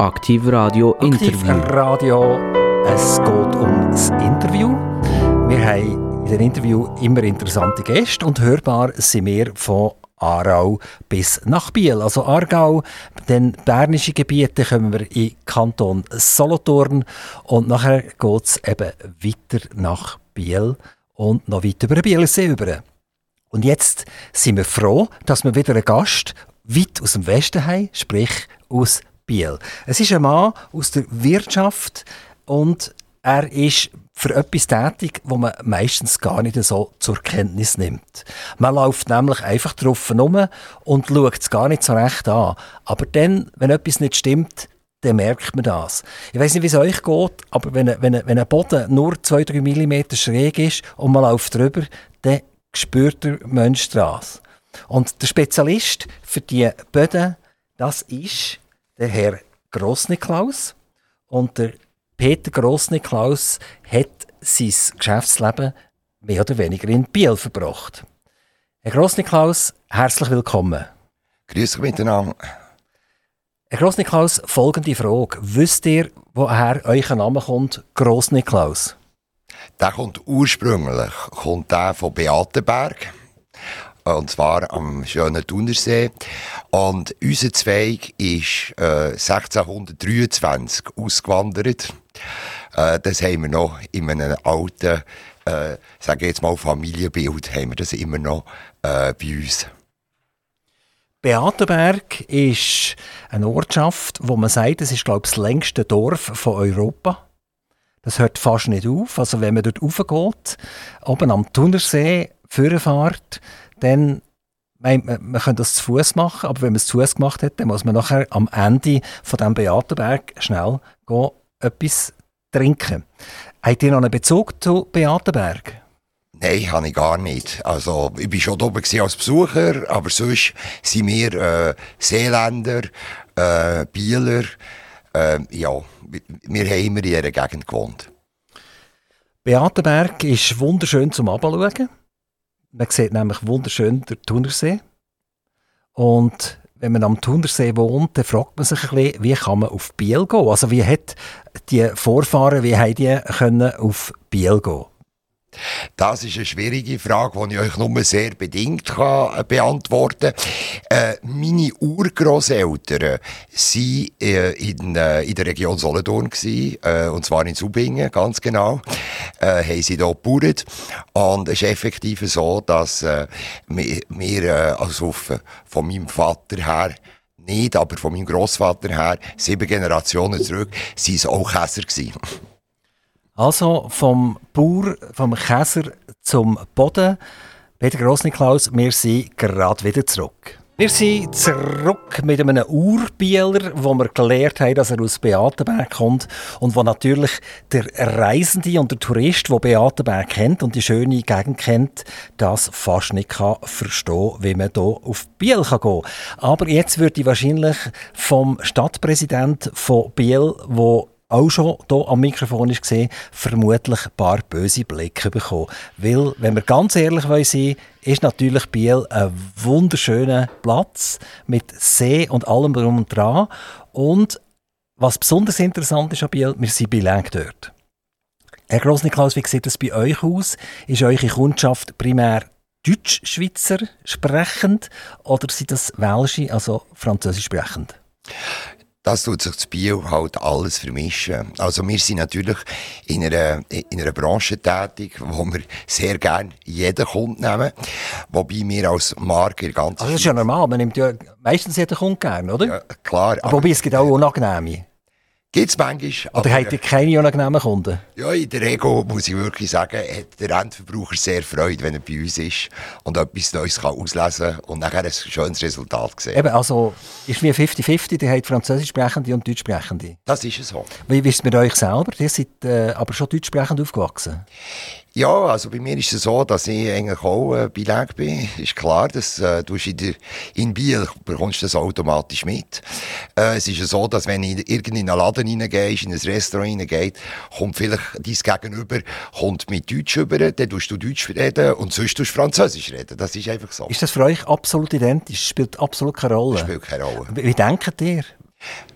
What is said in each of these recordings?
Aktiv Radio Interview. Aktiv Radio, es geht ums Interview. Wir haben in dem Interview immer interessante Gäste und hörbar sind wir von Aarau bis nach Biel. Also Aargau, den bernischen Gebieten kommen wir in Kanton Solothurn und nachher geht es eben weiter nach Biel und noch weiter über den Bielersee über. Und jetzt sind wir froh, dass wir wieder einen Gast weit aus dem Westen haben, sprich aus Biel. Es ist ein Mann aus der Wirtschaft und er ist für etwas tätig, wo man meistens gar nicht so zur Kenntnis nimmt. Man läuft nämlich einfach drauf herum und schaut es gar nicht so recht an. Aber dann, wenn etwas nicht stimmt, dann merkt man das. Ich weiß nicht, wie es euch geht, aber wenn, wenn, wenn ein Boden nur 2-3 mm schräg ist und man läuft drüber, dann spürt der Mensch das. Und der Spezialist für die Böden, das ist der Herr Grossniklaus. Und der Peter Grossniklaus hat sein Geschäftsleben mehr oder weniger in Biel verbracht. Herr Grossniklaus, herzlich willkommen. Grüß euch miteinander. Herr Grossniklaus, folgende Frage. Wisst ihr, woher euer Name kommt, Grossniklaus? Der kommt ursprünglich kommt der von Beatenberg. Und zwar am schönen Thunersee. Und unser Zweig ist äh, 1623 ausgewandert. Äh, das haben wir noch in einem alten, äh, sage jetzt mal Familienbild, haben wir das immer noch äh, bei uns. Beatenberg ist eine Ortschaft, wo man sagt, es ist glaube ich das längste Dorf von Europa. Das hört fast nicht auf. Also wenn man dort raufgeht, oben am Thunersee, Führerfahrt, dann man, man, man kann das zu Fuß machen, aber wenn man es zu Fuß gemacht hat, dann muss man nachher am Ende von dem Beatenberg schnell gehen, etwas trinken. Habt ihr noch einen Bezug zu Beatenberg? Nein, habe ich gar nicht. Also, ich war schon oben als Besucher, aber sonst sind wir äh, Seeländer, äh, Bieler. Äh, ja, wir haben immer in dieser Gegend gewohnt. Beatenberg ist wunderschön zum Abschauen. Man sieht nämlich wunderschön den Thunersee. Und wenn man am Thunersee wohnt, dann fragt man sich ein bisschen, wie kann man auf Biel gehen? Also wie hat die Vorfahren, wie haben die können auf Biel gehen? Das ist eine schwierige Frage, die ich euch nur sehr bedingt kann äh, beantworten kann. Äh, meine Urgroßeltern waren äh, in, äh, in der Region Solothurn, gewesen, äh, und zwar in Subingen, ganz genau. Äh, haben sie dort gebaut. Und es ist effektiv so, dass wir, wir äh, also von meinem Vater her nicht, aber von meinem Großvater her, sieben Generationen zurück, waren es auch Käser gewesen. Also vom Bauer, vom Käser zum Boden. Peter Grossniklaus, wir sind gerade wieder zurück. Wir sind zurück mit einem Urbieler, wo wir gelernt haben, dass er aus Beatenberg kommt und wo natürlich der Reisende und der Tourist, der Beatenberg kennt und die schöne Gegend kennt, das fast nicht kann verstehen, wie man hier auf Biel kann gehen kann. Aber jetzt würde ich wahrscheinlich vom Stadtpräsident von Biel, wo auch schon hier am Mikrofon ist gesehen, vermutlich ein paar böse Blicke bekommen. Weil, wenn wir ganz ehrlich sein ist natürlich Biel ein wunderschöner Platz mit See und allem drum und dran. Und was besonders interessant ist an Biel, wir sind bilang dort. Herr Grossniklaus, wie sieht das bei euch aus? Ist eure Kundschaft primär Deutsch-Schweizer sprechend oder sind das Welsche, also Französisch sprechend? Das tut sich zu Bio halt alles vermischen. Also wir sind natürlich in einer, in einer Branche tätig, wo wir sehr gerne jeden Kunden nehmen. Wobei wir als Marke ganz... Also das ist ja normal, man nimmt ja meistens jeden Kunden gerne, oder? Ja, klar. Aber, aber wobei es gibt auch unangenehme. Gibt es manchmal. Oder habt ihr keine unangenehmen Kunden? Ja, in der Regel muss ich wirklich sagen, hat der Endverbraucher sehr Freude, wenn er bei uns ist und etwas Neues kann auslesen kann und nachher ein schönes Resultat sehen. Eben, also ist wie 50-50, die habt Französisch sprechende und Deutsch sprechende. Das ist es so. Wie ist es mit euch selber? Ihr seid äh, aber schon deutsch sprechend aufgewachsen. Ja, also bei mir ist es so, dass ich eigentlich auch äh, Beleg bin. Ist klar, dass äh, du in, der, in Biel bekommst das automatisch mit. Äh, es ist so, dass wenn du in einen Laden reingehst, in ein Restaurant reingehst, kommt vielleicht dein Gegenüber kommt mit Deutsch über, dann tust du Deutsch reden und sonst tust du Französisch reden. Das ist einfach so. Ist das für euch absolut identisch? Spielt absolut keine Rolle? Spielt keine Rolle. Wie, wie denkt ihr?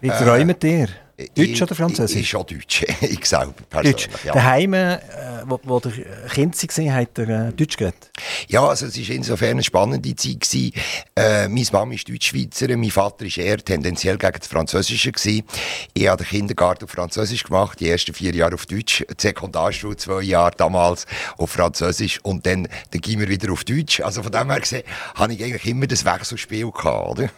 Wie träumt ihr? Deutsch oder Französisch? Ich, schon Deutsch. ich selber persönlich. Deutsch. Ja. Daheim, äh, wo, wo der Kind war, hat er äh, Deutsch geredet? Ja, also es war insofern eine spannende Zeit. Gewesen. Äh, meine Mama ist Deutschschweizerin, mein Vater war eher tendenziell gegen das Französische. Gewesen. Ich habe den Kindergarten auf Französisch gemacht, die ersten vier Jahre auf Deutsch, die Sekundarschule zwei Jahre damals auf Französisch und dann, dann gehen wir wieder auf Deutsch. Also von dem her gesehen, habe ich eigentlich immer das Wechselspiel gehabt, oder?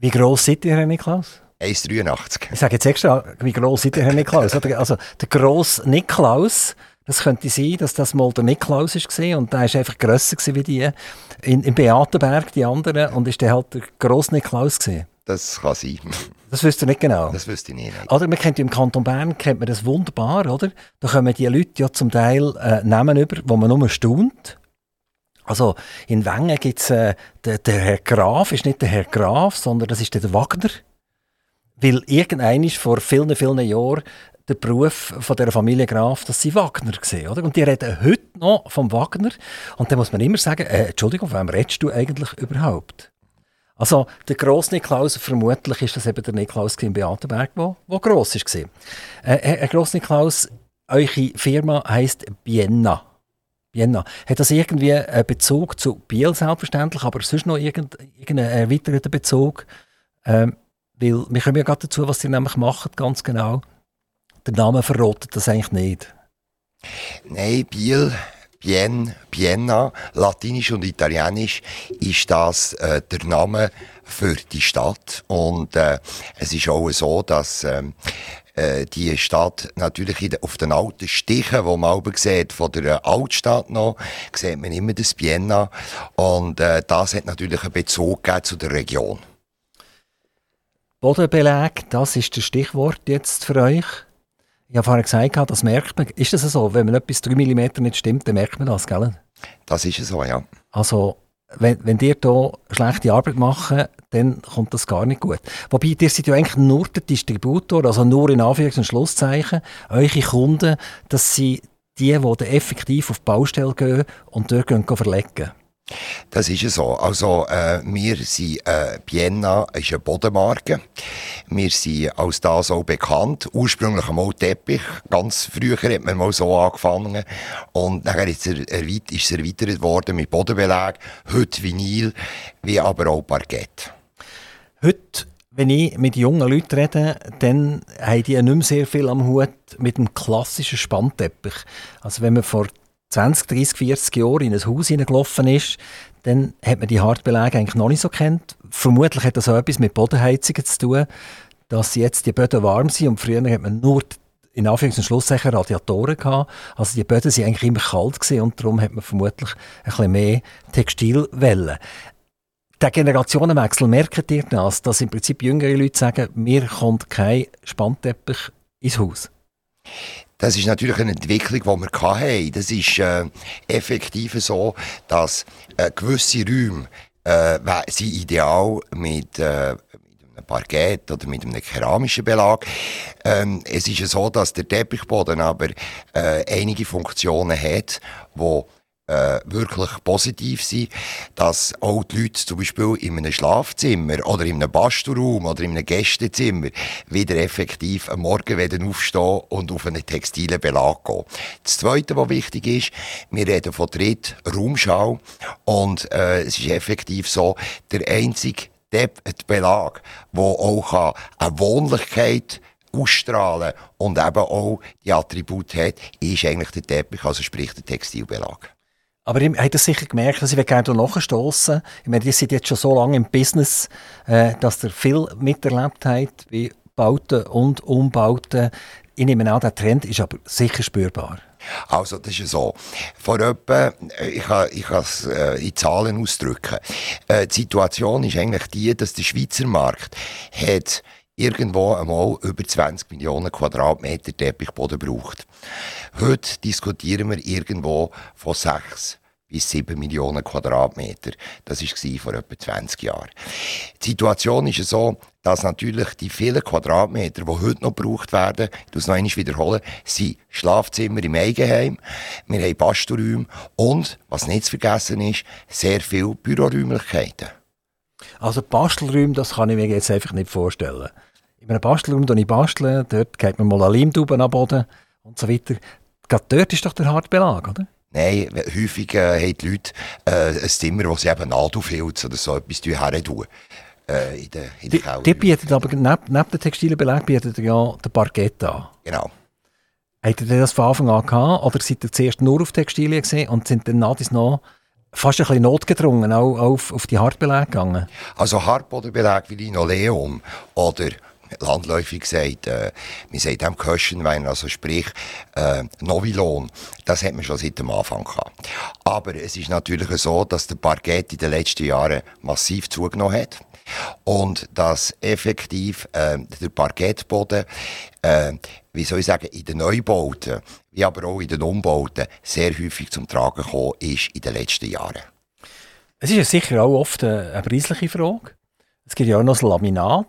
Wie gross seid ihr, Herr Niklaus? 1,83. Ich sage jetzt extra, wie gross ist der Herr Niklaus? also, der grosse Niklaus, das könnte sein, dass das mal der Niklaus war und der war einfach grösser wie die in, in Beatenberg, die anderen, und ist der halt der grosse Niklaus gewesen. Das kann sein. Das wüsst ihr nicht genau? Das wüsste ich nicht. Oder man kennt im Kanton Bern kennt man das wunderbar, oder? Da kommen die Leute ja zum Teil äh, Namen über, wo man nur staunt. Also in Wengen gibt es äh, der, der Herr Graf, ist nicht der Herr Graf, sondern das ist der Wagner. Weil irgendein vor vielen, vielen Jahren der Beruf von der Familie Graf, dass sie Wagner gesehen, oder? Und die reden heute noch vom Wagner. Und dann muss man immer sagen, äh, Entschuldigung, von wem redest du eigentlich überhaupt? Also der grosse Niklaus, vermutlich ist das eben der Niklaus in Beatenberg, der wo, gross war. Äh, Herr Gross Niklaus, eure Firma heisst Bienna. Bienna. Hat das irgendwie einen Bezug zu Biel selbstverständlich, aber sonst noch irgendeinen erweiterten Bezug? Ähm, weil wir kommen ja gerade dazu, was sie nämlich machen, ganz genau. Der Name verrotet das eigentlich nicht. Nein, Biel, Bien, Bienna, Latinisch und Italienisch ist das äh, der Name für die Stadt. Und äh, es ist auch so, dass ähm, äh, die Stadt natürlich in, auf den alten Stichen, wo man oben sieht, von der Altstadt noch, sieht man immer das Bienna. Und äh, das hat natürlich einen Bezug zu der Region. Bodenbeleg, das ist das Stichwort jetzt für euch. Ich habe vorhin gesagt, das merkt man. Ist das so? Wenn man etwas 3 mm nicht stimmt, dann merkt man das, gell? Das ist so, ja. Also, wenn, wenn ihr hier schlechte Arbeit macht, dann kommt das gar nicht gut. Wobei, ihr seid ja eigentlich nur der Distributor, also nur in Anführungs- und Schlusszeichen. Eure Kunden, das sind die, die effektiv auf die Baustelle gehen und dort gehen verlegen. Das ist so. Also, äh, wir sind, äh, Bienna ist eine Bodenmarke. Wir sind als das auch bekannt. Ursprünglich einmal Teppich. Ganz früher hat man mal so angefangen. Und nachher ist es, erweit ist es erweitert worden mit Bodenbeleg. Heute Vinyl, wie aber auch Parkett. Heute wenn ich mit jungen Leuten rede, dann haben die nicht mehr sehr viel am Hut mit dem klassischen Spannteppich. Also wenn man vor 20, 30, 40 Jahre in ein Haus hineingelaufen ist, dann hat man die Hartbeläge eigentlich noch nicht so kennt. Vermutlich hat das auch etwas mit Bodenheizungen zu tun, dass jetzt die Böden warm sind und früher hat man nur in Anführungs- und Schlusszeichen Radiatoren gehabt. Also die Böden sind eigentlich immer kalt gewesen und darum hat man vermutlich ein bisschen mehr Textilwellen. Der Generationenwechsel merkt ihr das, dass im Prinzip jüngere Leute sagen, mir kommt kein Spannteppich ins Haus. Das ist natürlich eine Entwicklung, die wir hatten. Das ist äh, effektiv so, dass äh, gewisse Räume äh, sind ideal mit, äh, mit einem Parkett oder mit einem keramischen Belag. Ähm, es ist so, dass der Teppichboden aber äh, einige Funktionen hat, die äh, wirklich positiv sein, dass auch die Leute zum Beispiel in einem Schlafzimmer oder in einem Bastelraum oder in einem Gästezimmer wieder effektiv am Morgen werden aufstehen und auf einen textilen Belag gehen. Das Zweite, was wichtig ist, wir reden von Dritt Raumschau und äh, es ist effektiv so, der einzige Belag, der auch eine Wohnlichkeit ausstrahlen und eben auch die Attribute hat, ist eigentlich der Teppich, also sprich der Textilbelag. Aber ihr habt das sicher gemerkt, dass ich gerne nachstoßen Ich meine, ihr seid jetzt schon so lange im Business, äh, dass ihr viel miterlebt habt, wie Bauten und Umbauten. Ich nehme an, der Trend ist aber sicher spürbar. Also, das ist so. Vor etwa, äh, ich kann, ich kann es äh, in Zahlen ausdrücken. Die Situation ist eigentlich die, dass der Schweizer Markt hat irgendwo einmal über 20 Millionen Quadratmeter Teppichboden braucht. Heute diskutieren wir irgendwo von 6 bis 7 Millionen Quadratmeter. Das war vor etwa 20 Jahren. Die Situation ist so, dass natürlich die vielen Quadratmeter, die heute noch gebraucht werden, ich muss noch einmal wiederholen, sind Schlafzimmer im Eigenheim, wir haben Bastelräume und, was nicht zu vergessen ist, sehr viele Büroräumlichkeiten. Also Bastelräume, das kann ich mir jetzt einfach nicht vorstellen. in einem Bastelraum ich basteln, dort geht man mal eine Leimtube am Boden und so weiter. Gerade dort ist doch der Hartbelag, oder? Nein, häufig äh, haben die Leute äh, ein Zimmer, wo sie eben Nadelfilz oder so etwas her tun. Äh, in der, in der die, die bietet aber neben, neben dem textilen Belag bietet ja den Parkett an. Genau. Habt ihr das von Anfang an gehabt? Oder seid ihr zuerst nur auf Textilien gesehen und sind dann nach noch fast ein bisschen notgedrungen auch auf, auf die Hartbeläge gegangen? Also Hartbodenbelag wie Linoleum oder landläufig gesagt, äh, man sagt dem Köschenwein, also sprich äh, Novilon, das hat man schon seit dem Anfang gehabt. Aber es ist natürlich so, dass der Parkett in den letzten Jahren massiv zugenommen hat und dass effektiv äh, der Parkettboden, äh, wie soll ich sagen, in den Neubauten, wie aber auch in den Umbauten, sehr häufig zum Tragen gekommen ist in den letzten Jahren. Es ist ja sicher auch oft eine, eine preisliche Frage. Es gibt ja auch noch das Laminat.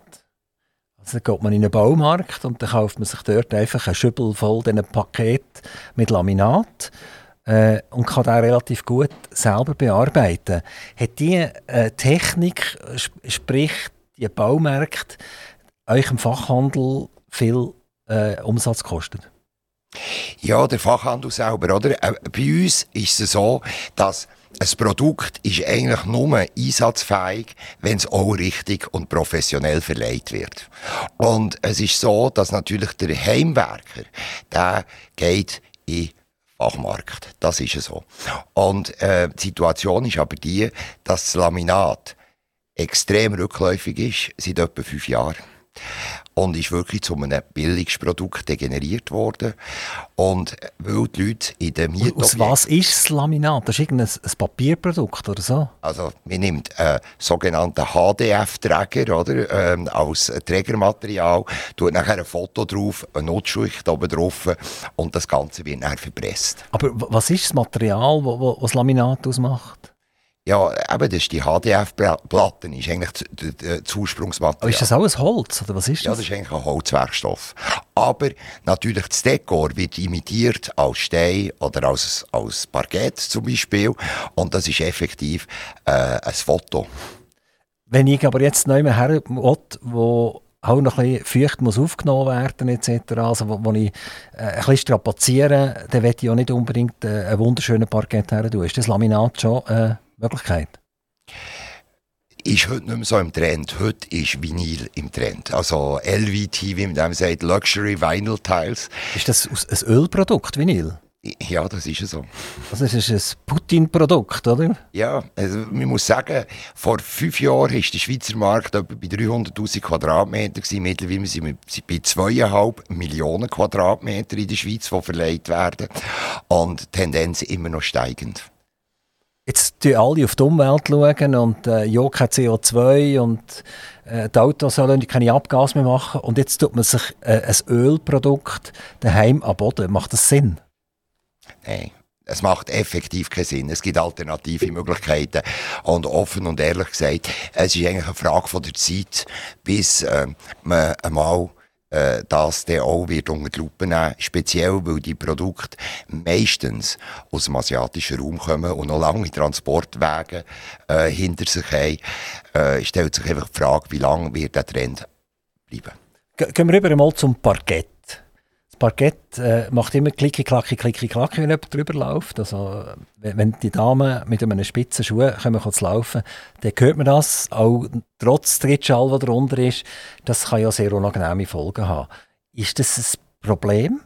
Also dann geht man in einen Baumarkt und dann kauft man sich dort einfach einen Schüppel voll diesen Paket mit Laminat äh, und kann das relativ gut selber bearbeiten. Hat die äh, Technik, sprich die Baumärkte, euch im Fachhandel viel äh, Umsatz gekostet? Ja, der Fachhandel selber, oder? Äh, bei uns ist es so, dass ein Produkt ist eigentlich nur einsatzfähig, wenn es auch richtig und professionell verleiht wird. Und es ist so, dass natürlich der Heimwerker, der geht in Fachmarkt. Das ist so. Und äh, die Situation ist aber die, dass das Laminat extrem rückläufig ist, seit etwa fünf Jahren und ist wirklich zu einem Billigprodukt degeneriert worden. Und weil die Leute in den Mietobjekten... Aus was ist das Laminat? Das ist irgendein ein Papierprodukt oder so? Also man nimmt einen sogenannten HDF-Träger oder, ähm, als Trägermaterial, tut nachher ein Foto drauf, eine Nutzschicht oben drauf und das Ganze wird dann verpresst. Aber was ist das Material, das das Laminat ausmacht? Ja, eben, das ist die HDF-Platte, ist eigentlich das Ursprungsmaterial. Aber ist das auch ein Holz, oder was ist das? Ja, das ist eigentlich ein Holzwerkstoff. Aber natürlich das Dekor wird imitiert als Stein oder als, als Parkett zum Beispiel. Und das ist effektiv äh, ein Foto. Wenn ich aber jetzt neu her will, wo auch noch ein bisschen feucht muss aufgenommen werden etc., also wo, wo ich äh, ein bisschen strapaziere, dann will ich auch nicht unbedingt äh, einen wunderschönen Parkett her tun. Ist das Laminat schon... Äh, Möglichkeit? Ist heute nicht mehr so im Trend. Heute ist Vinyl im Trend. Also LVT, wie man dem sagt, Luxury Vinyl Tiles. Ist das ein Ölprodukt, Vinyl? Ja, das ist so. Also es ist ein Putin-Produkt, oder? Ja, also man muss sagen, vor fünf Jahren war der Schweizer Markt etwa bei 300'000 Quadratmeter. Gewesen. Mittlerweile sind wir bei zweieinhalb Millionen Quadratmeter in der Schweiz, die verleiht werden. Und die Tendenz immer noch steigend. Jetzt schauen alle auf die Umwelt schauen und äh, ja, kein CO2 und äh, die Autos sollen keine Abgase mehr machen. Und jetzt tut man sich äh, ein Ölprodukt daheim am Boden. Macht das Sinn? Nein. Es macht effektiv keinen Sinn. Es gibt alternative Möglichkeiten. Und offen und ehrlich gesagt, es ist eigentlich eine Frage von der Zeit, bis äh, man einmal äh, das der auch wird unter die Lupe nehmen, speziell weil die Produkte meistens aus dem asiatischen Raum kommen und noch lange Transportwege äh, hinter sich haben, äh, stellt sich einfach die Frage, wie lange wird der Trend bleiben. Gehen wir rüber mal zum Parkett. Parkett äh, macht immer klicki, klacki, klicki, klacki, wenn jemand drüber läuft. Also, wenn die Damen mit einem spitzen Schuh kommen zu laufen, dann hört man das, auch trotz Trittschall, der darunter ist. Das kann ja sehr unangenehme Folgen haben. Ist das ein Problem,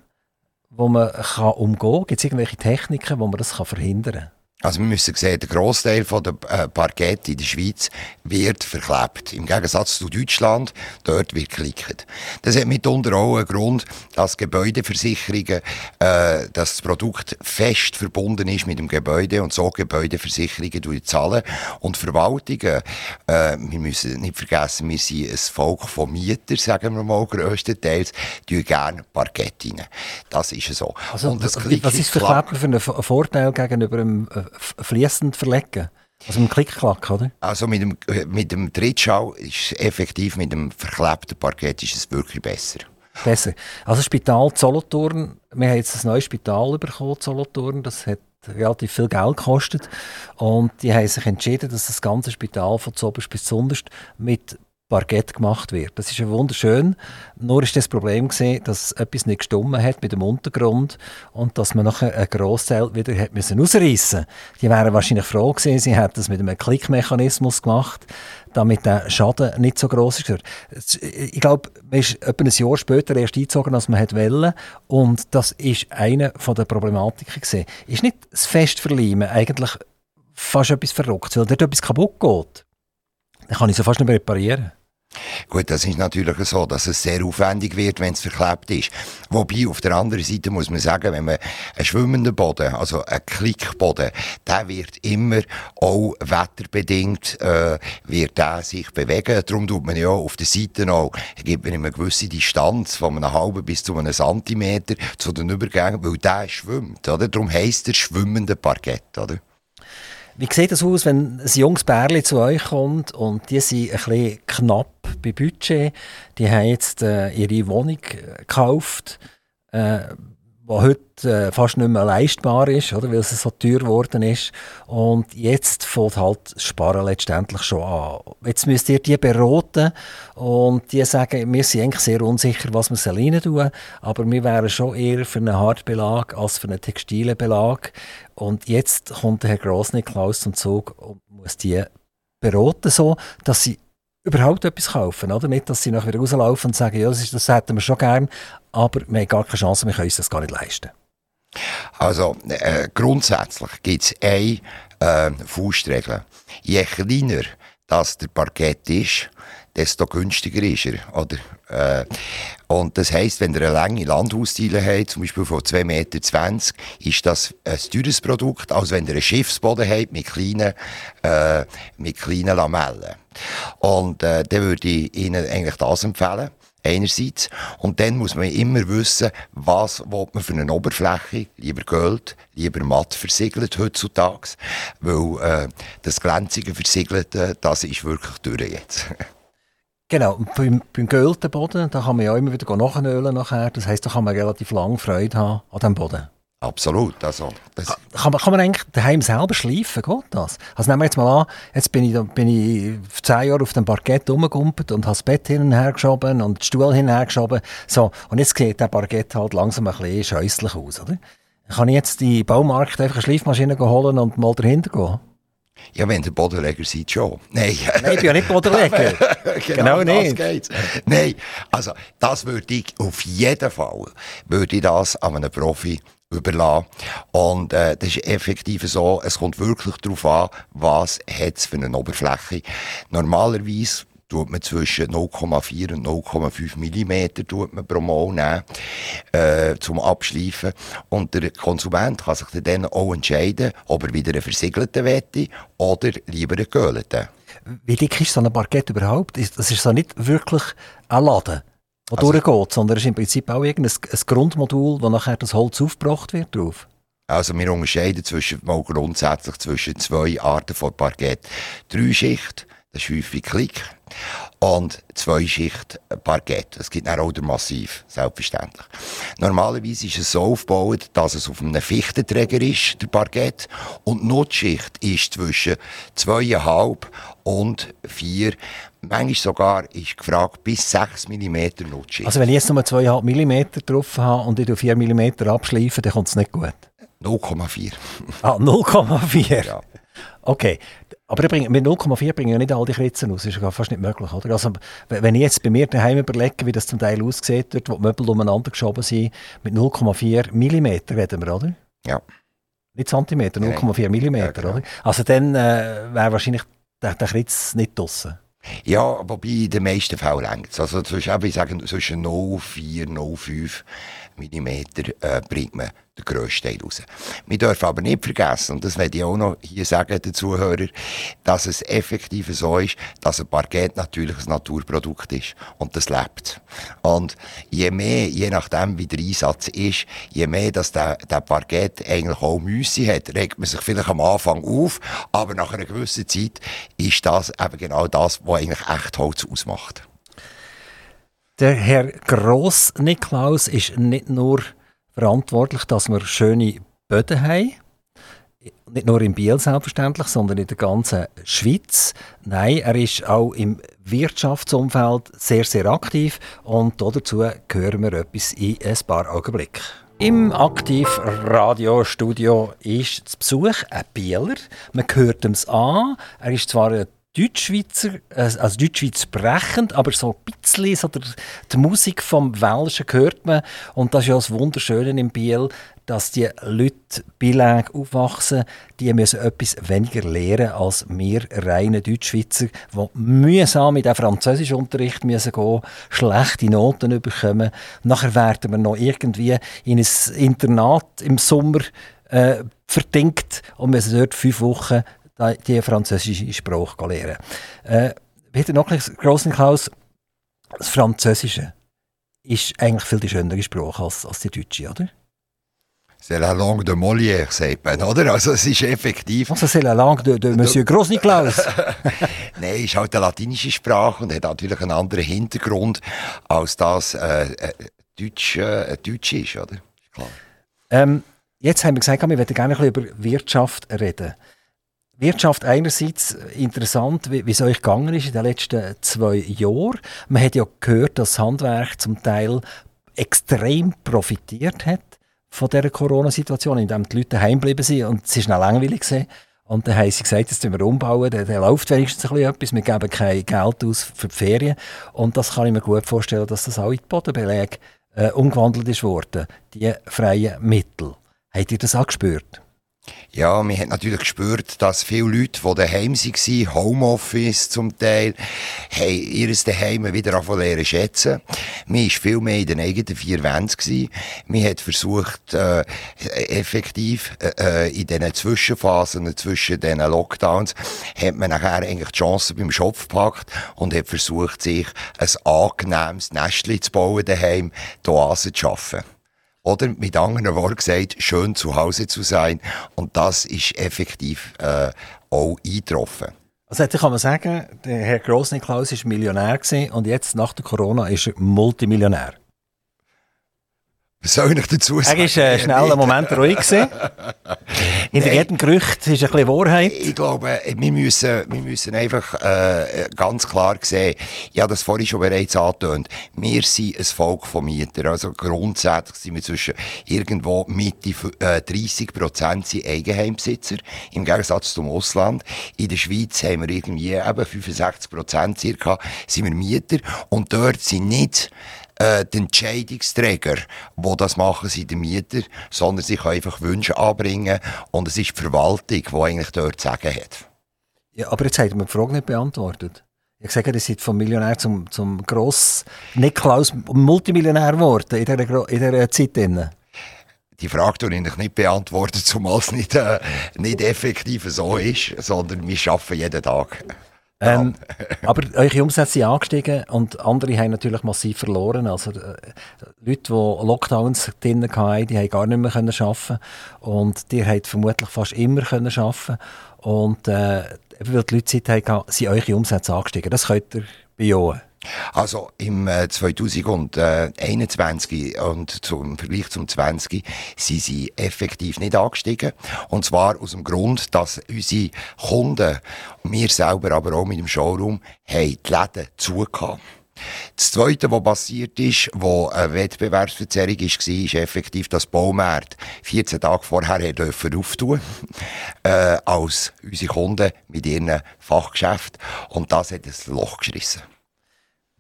das man kann umgehen kann? Gibt es irgendwelche Techniken, wo man das verhindern kann? Also wir müssen sehen, der Großteil der äh, Parkett in der Schweiz wird verklebt. Im Gegensatz zu Deutschland, dort wird geklickt. Das hat mitunter auch einen Grund, dass Gebäudeversicherungen, äh, dass das Produkt fest verbunden ist mit dem Gebäude und so Gebäudeversicherungen zahlen. Und Verwaltungen, äh, wir müssen nicht vergessen, wir sind ein Volk von Mietern, sagen wir mal, grösstenteils, die gerne Parkett rein. Das ist so. Also, und das was ist Verkleben für einen Vorteil gegenüber einem äh, fließend verlegen. Also mit dem Klickklack, oder? Also mit dem, mit dem Trittschau ist effektiv, mit dem verklebten Parkett ist es wirklich besser. Besser. Also Spital Solothurn, wir haben jetzt ein neues Spital bekommen, Solothurn, das hat relativ viel Geld gekostet und die haben sich entschieden, dass das ganze Spital von zuoberst bis zunderst mit Parkett gemacht wird. Das ist ja wunderschön. Nur ist das Problem gewesen, dass etwas nicht gestummen hat mit dem Untergrund und dass man nachher einen Grossteil wieder hat müssen ausreißen. Die wären wahrscheinlich froh gewesen, sie hätten das mit einem Klickmechanismus gemacht, damit der Schaden nicht so groß ist. Ich glaube, man ist etwa ein Jahr später erst eingezogen, als man wollte. Und das ist eine der Problematiken gewesen. Ist nicht das Festverleimen eigentlich fast etwas verrückt, weil dort etwas kaputt geht? Dann kann ich es fast nicht mehr reparieren. Gut, das ist natürlich so, dass es sehr aufwendig wird, wenn es verklebt ist. Wobei, auf der anderen Seite muss man sagen, wenn man einen schwimmenden Boden, also einen Klickboden, der wird immer auch wetterbedingt, äh, wird der sich bewegen. Darum tut man ja auf der Seite auch, gibt man eine gewisse Distanz von einem halben bis zu einem Zentimeter zu den Übergängen, weil der schwimmt, oder? Darum heisst er schwimmender Parkett, oder? Wie sieht das aus, wenn ein junges Bärli zu euch kommt und die sind ein bisschen knapp bei Budget? Die haben jetzt äh, ihre Wohnung gekauft, äh, die heute äh, fast nicht mehr leistbar ist, oder, weil es so teuer geworden ist. Und jetzt fängt halt das Sparen letztendlich schon an. Jetzt müsst ihr die beraten und die sagen, wir sind eigentlich sehr unsicher, was wir rein tun aber wir wären schon eher für einen Hartbelag als für einen textilen Belag. Und jetzt kommt der Herr Grossniklaus zum Zug und muss die beraten, so, dass sie überhaupt etwas kaufen. Oder? Nicht, dass sie nachher wieder rauslaufen und sagen, ja, das, ist, das hätten wir schon gern, aber wir haben gar keine Chance, wir können uns das gar nicht leisten. Also äh, grundsätzlich gibt es eine äh, Faustregel. Je kleiner das der Parkett ist, desto günstiger ist er. Oder? Äh, und das heisst, wenn ihr eine lange Landhausteile habt, zum Beispiel von 2,20 Meter, ist das ein teures Produkt, als wenn ihr einen Schiffsboden habt mit kleinen, äh, mit kleinen Lamellen. Und äh, dann würde ich Ihnen eigentlich das empfehlen einerseits. Und dann muss man immer wissen, was will man für eine Oberfläche, lieber Gold, lieber matt versiegelt heutzutage, weil äh, das glänzige Versiegelte, das ist wirklich durch jetzt. Genau, beim, beim geölten Boden, da kann man ja immer wieder nachölen nachher. Das heisst, da kann man relativ lange Freude haben an diesem Boden. Absolut. Also, das kann, man, kann man eigentlich daheim selber schleifen? Geht das? Also nehmen wir jetzt mal an, jetzt bin ich, bin ich zehn Jahre auf dem Parkett rumgegumpelt und habe das Bett hin und her geschoben und den Stuhl hin und her geschoben. So, und jetzt sieht der Parkett halt langsam ein bisschen scheußlich aus, oder? Kann ich jetzt die Baumarkt einfach eine Schleifmaschine holen und mal dahinter gehen? Ja, wenn der Bodenleger sieht, schon. Nein. Nein, ich bin ja nicht Bodenleger. genau, genau nicht. Geht's. Nein, also das würde ich auf jeden Fall, würde ich das an einen Profi überlassen. Und äh, das ist effektiv so, es kommt wirklich darauf an, was hat es für eine Oberfläche. Normalerweise tut man zwischen 0,4 und 0,5 mm tut man pro Mal nehmen, äh, zum Abschleifen. Und der Konsument kann sich dann auch entscheiden, ob er wieder einen versiegelten wette oder lieber einen gehölten. Wie dick ist so ein Parkett überhaupt? Das ist so nicht wirklich ein Laden, der also, durchgeht, sondern es ist im Prinzip auch irgendein ein Grundmodul, wo nachher das Holz aufgebracht wird drauf. Also wir unterscheiden zwischen, mal grundsätzlich zwischen zwei Arten von Parkett. Drei Schicht, das ist häufig Klick. Und zwei Schicht Parkett. Es gibt auch der Massiv, selbstverständlich. Normalerweise ist es so aufgebaut, dass es auf einem Fichtenträger ist, der Parkett. Und die Nutzschicht ist zwischen zweieinhalb und vier. Manchmal sogar ist gefragt bis 6 mm Nutzschicht. Also wenn ich jetzt nur 2,5 mm drauf habe und ich 4 mm abschleife, dann kommt es nicht gut? 0,4. Ah, 0,4? Ja. Okay. Aber bringe, mit 0,4 bringen ja nicht all die Kritzen aus. Das ist ja fast nicht möglich. Oder? Also, wenn ich jetzt bei mir daheim überlege, wie das zum Teil aussieht, dort, wo die Möbel umeinander geschoben sind, mit 0,4 mm reden wir, oder? Ja. Nicht Zentimeter, 0,4 mm, ja, genau. oder? Also dann äh, wäre wahrscheinlich der, der Kritz nicht draussen. Ja, wobei in den meisten Fällen längt Also zwischen, ich sage, zwischen 0,4 0,5 mm äh, bringt man den grössten Teil raus. Wir dürfen aber nicht vergessen, und das werde ich auch noch hier sagen, den Zuhörern, dass es effektiv so ist, dass ein Parkett natürlich ein Naturprodukt ist. Und das lebt. Und je mehr, je nachdem, wie der Einsatz ist, je mehr, dass der, der Parkett eigentlich auch Müsse hat, regt man sich vielleicht am Anfang auf, aber nach einer gewissen Zeit ist das eben genau das, was eigentlich echt Holz ausmacht. Der Herr Gross-Niklaus ist nicht nur verantwortlich, dass wir schöne Böden haben. nicht nur in Biel selbstverständlich, sondern in der ganzen Schweiz. Nein, er ist auch im Wirtschaftsumfeld sehr, sehr aktiv und dazu hören wir etwas in ein paar Augenblicken. Im Aktiv-Radiostudio ist zu Besuch ein Bieler. Man hört ihm an. Er ist zwar ein Deutschschweizer, also Deutschschweiz sprechend, aber so ein bisschen so der, die Musik vom Welschen hört man. Und das ist ja das Wunderschöne in Biel, dass die Leute bilingue aufwachsen, die müssen etwas weniger lernen als wir reine Deutschschweizer, die mühsam in den Französischunterricht müssen gehen, schlechte Noten bekommen. Nachher werden wir noch irgendwie in ein Internat im Sommer äh, verdingt und müssen dort fünf Wochen die französische Sprache lernen. Äh, wieder noch ein grossen Klaus, das Französische ist eigentlich viel die schönere Sprache als, als die Deutsche, oder? C'est la langue de Molière, sagt man, oder? Also es ist effektiv... Also c'est la langue de, de Monsieur Grossniklaus. Nein, es ist halt eine latinische Sprache und hat natürlich einen anderen Hintergrund, als das äh, äh, Deutsch, äh, Deutsch ist, oder? Klar. Ähm, jetzt haben wir gesagt, wir würden gerne ein bisschen über Wirtschaft reden. Wirtschaft einerseits interessant, wie, es euch gegangen ist in den letzten zwei Jahren. Man hat ja gehört, dass das Handwerk zum Teil extrem profitiert hat von dieser Corona-Situation, indem die Leute daheim geblieben sind und es ist noch langweilig gewesen. Und dann haben sie gesagt, jetzt wir umbauen, dann, dann läuft wenigstens ein bisschen etwas, wir geben kein Geld aus für die Ferien. Und das kann ich mir gut vorstellen, dass das auch in die Bodenbeläge äh, umgewandelt ist worden, die freien Mittel. Habt ihr das auch gespürt? Ja, man hat natürlich gespürt, dass viele Leute, die daheim waren, Homeoffice zum Teil, haben ihr Daheim wieder anfangen schätzen. Man war viel mehr in den eigenen vier Wänden. Man hat versucht, äh, effektiv, äh, in diesen Zwischenphasen, zwischen diesen Lockdowns, hat man nachher eigentlich die Chance beim Schopf gepackt und hat versucht, sich ein angenehmes Nestchen zu bauen daheim, die Oase zu schaffen. Oder mit anderen Worten gesagt, schön zu Hause zu sein. Und das ist effektiv äh, auch eingetroffen. Also jetzt kann man sagen, der Herr Grossniklaus war Millionär und jetzt nach der Corona ist er Multimillionär. Was soll ich dazu sagen? Er war äh, schnell einen Moment ruhig. In jedem Gerücht ist ein bisschen Wahrheit. Ich glaube, wir müssen, wir müssen einfach äh, ganz klar sehen, ja, das vorhin schon bereits angetönt, wir sind ein Volk von Mietern. Also grundsätzlich sind wir zwischen irgendwo Mitte äh, 30 Prozent Eigenheimbesitzer, im Gegensatz zum Ausland. In der Schweiz haben wir irgendwie eben 65 Prozent circa sind wir Mieter und dort sind nicht äh, die Entscheidungsträger, die das machen, sind die Mieter, sondern sie können einfach Wünsche anbringen und es ist die Verwaltung, die eigentlich dort zu sagen hat. Ja, aber jetzt hat man die Frage nicht beantwortet. Ich sage, ihr seid vom Millionär zum, zum Gross Niklaus Multimillionär geworden in dieser, in dieser Zeit. Drin. Die Frage tue ich nicht beantworten, zumal es nicht, äh, nicht effektiv so ist, sondern wir arbeiten jeden Tag. Ähm, aber eure Umsätze sind angestiegen und andere haben natürlich massiv verloren. Also äh, Leute, die Lockdowns drin hatten, die haben gar nicht mehr können arbeiten und die haben vermutlich fast immer können arbeiten und äh, weil die Leute Zeit hatten, sind eure Umsätze angestiegen. Das könnt ihr bejahen. Also im äh, 2021 und zum Vergleich zum 20 sind sie effektiv nicht angestiegen. Und zwar aus dem Grund, dass unsere Kunden, wir selber aber auch mit dem Showroom, haben die Läden zugehört. Das Zweite, was passiert ist, wo eine Wettbewerbsverzerrung war, ist effektiv, dass Baumärkte 14 Tage vorher dürfen auftun äh, als unsere Kunden mit ihren Fachgeschäften. Und das hat ein Loch geschissen.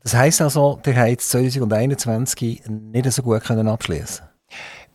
Das heisst also, der hat 2021 nicht so gut abschließen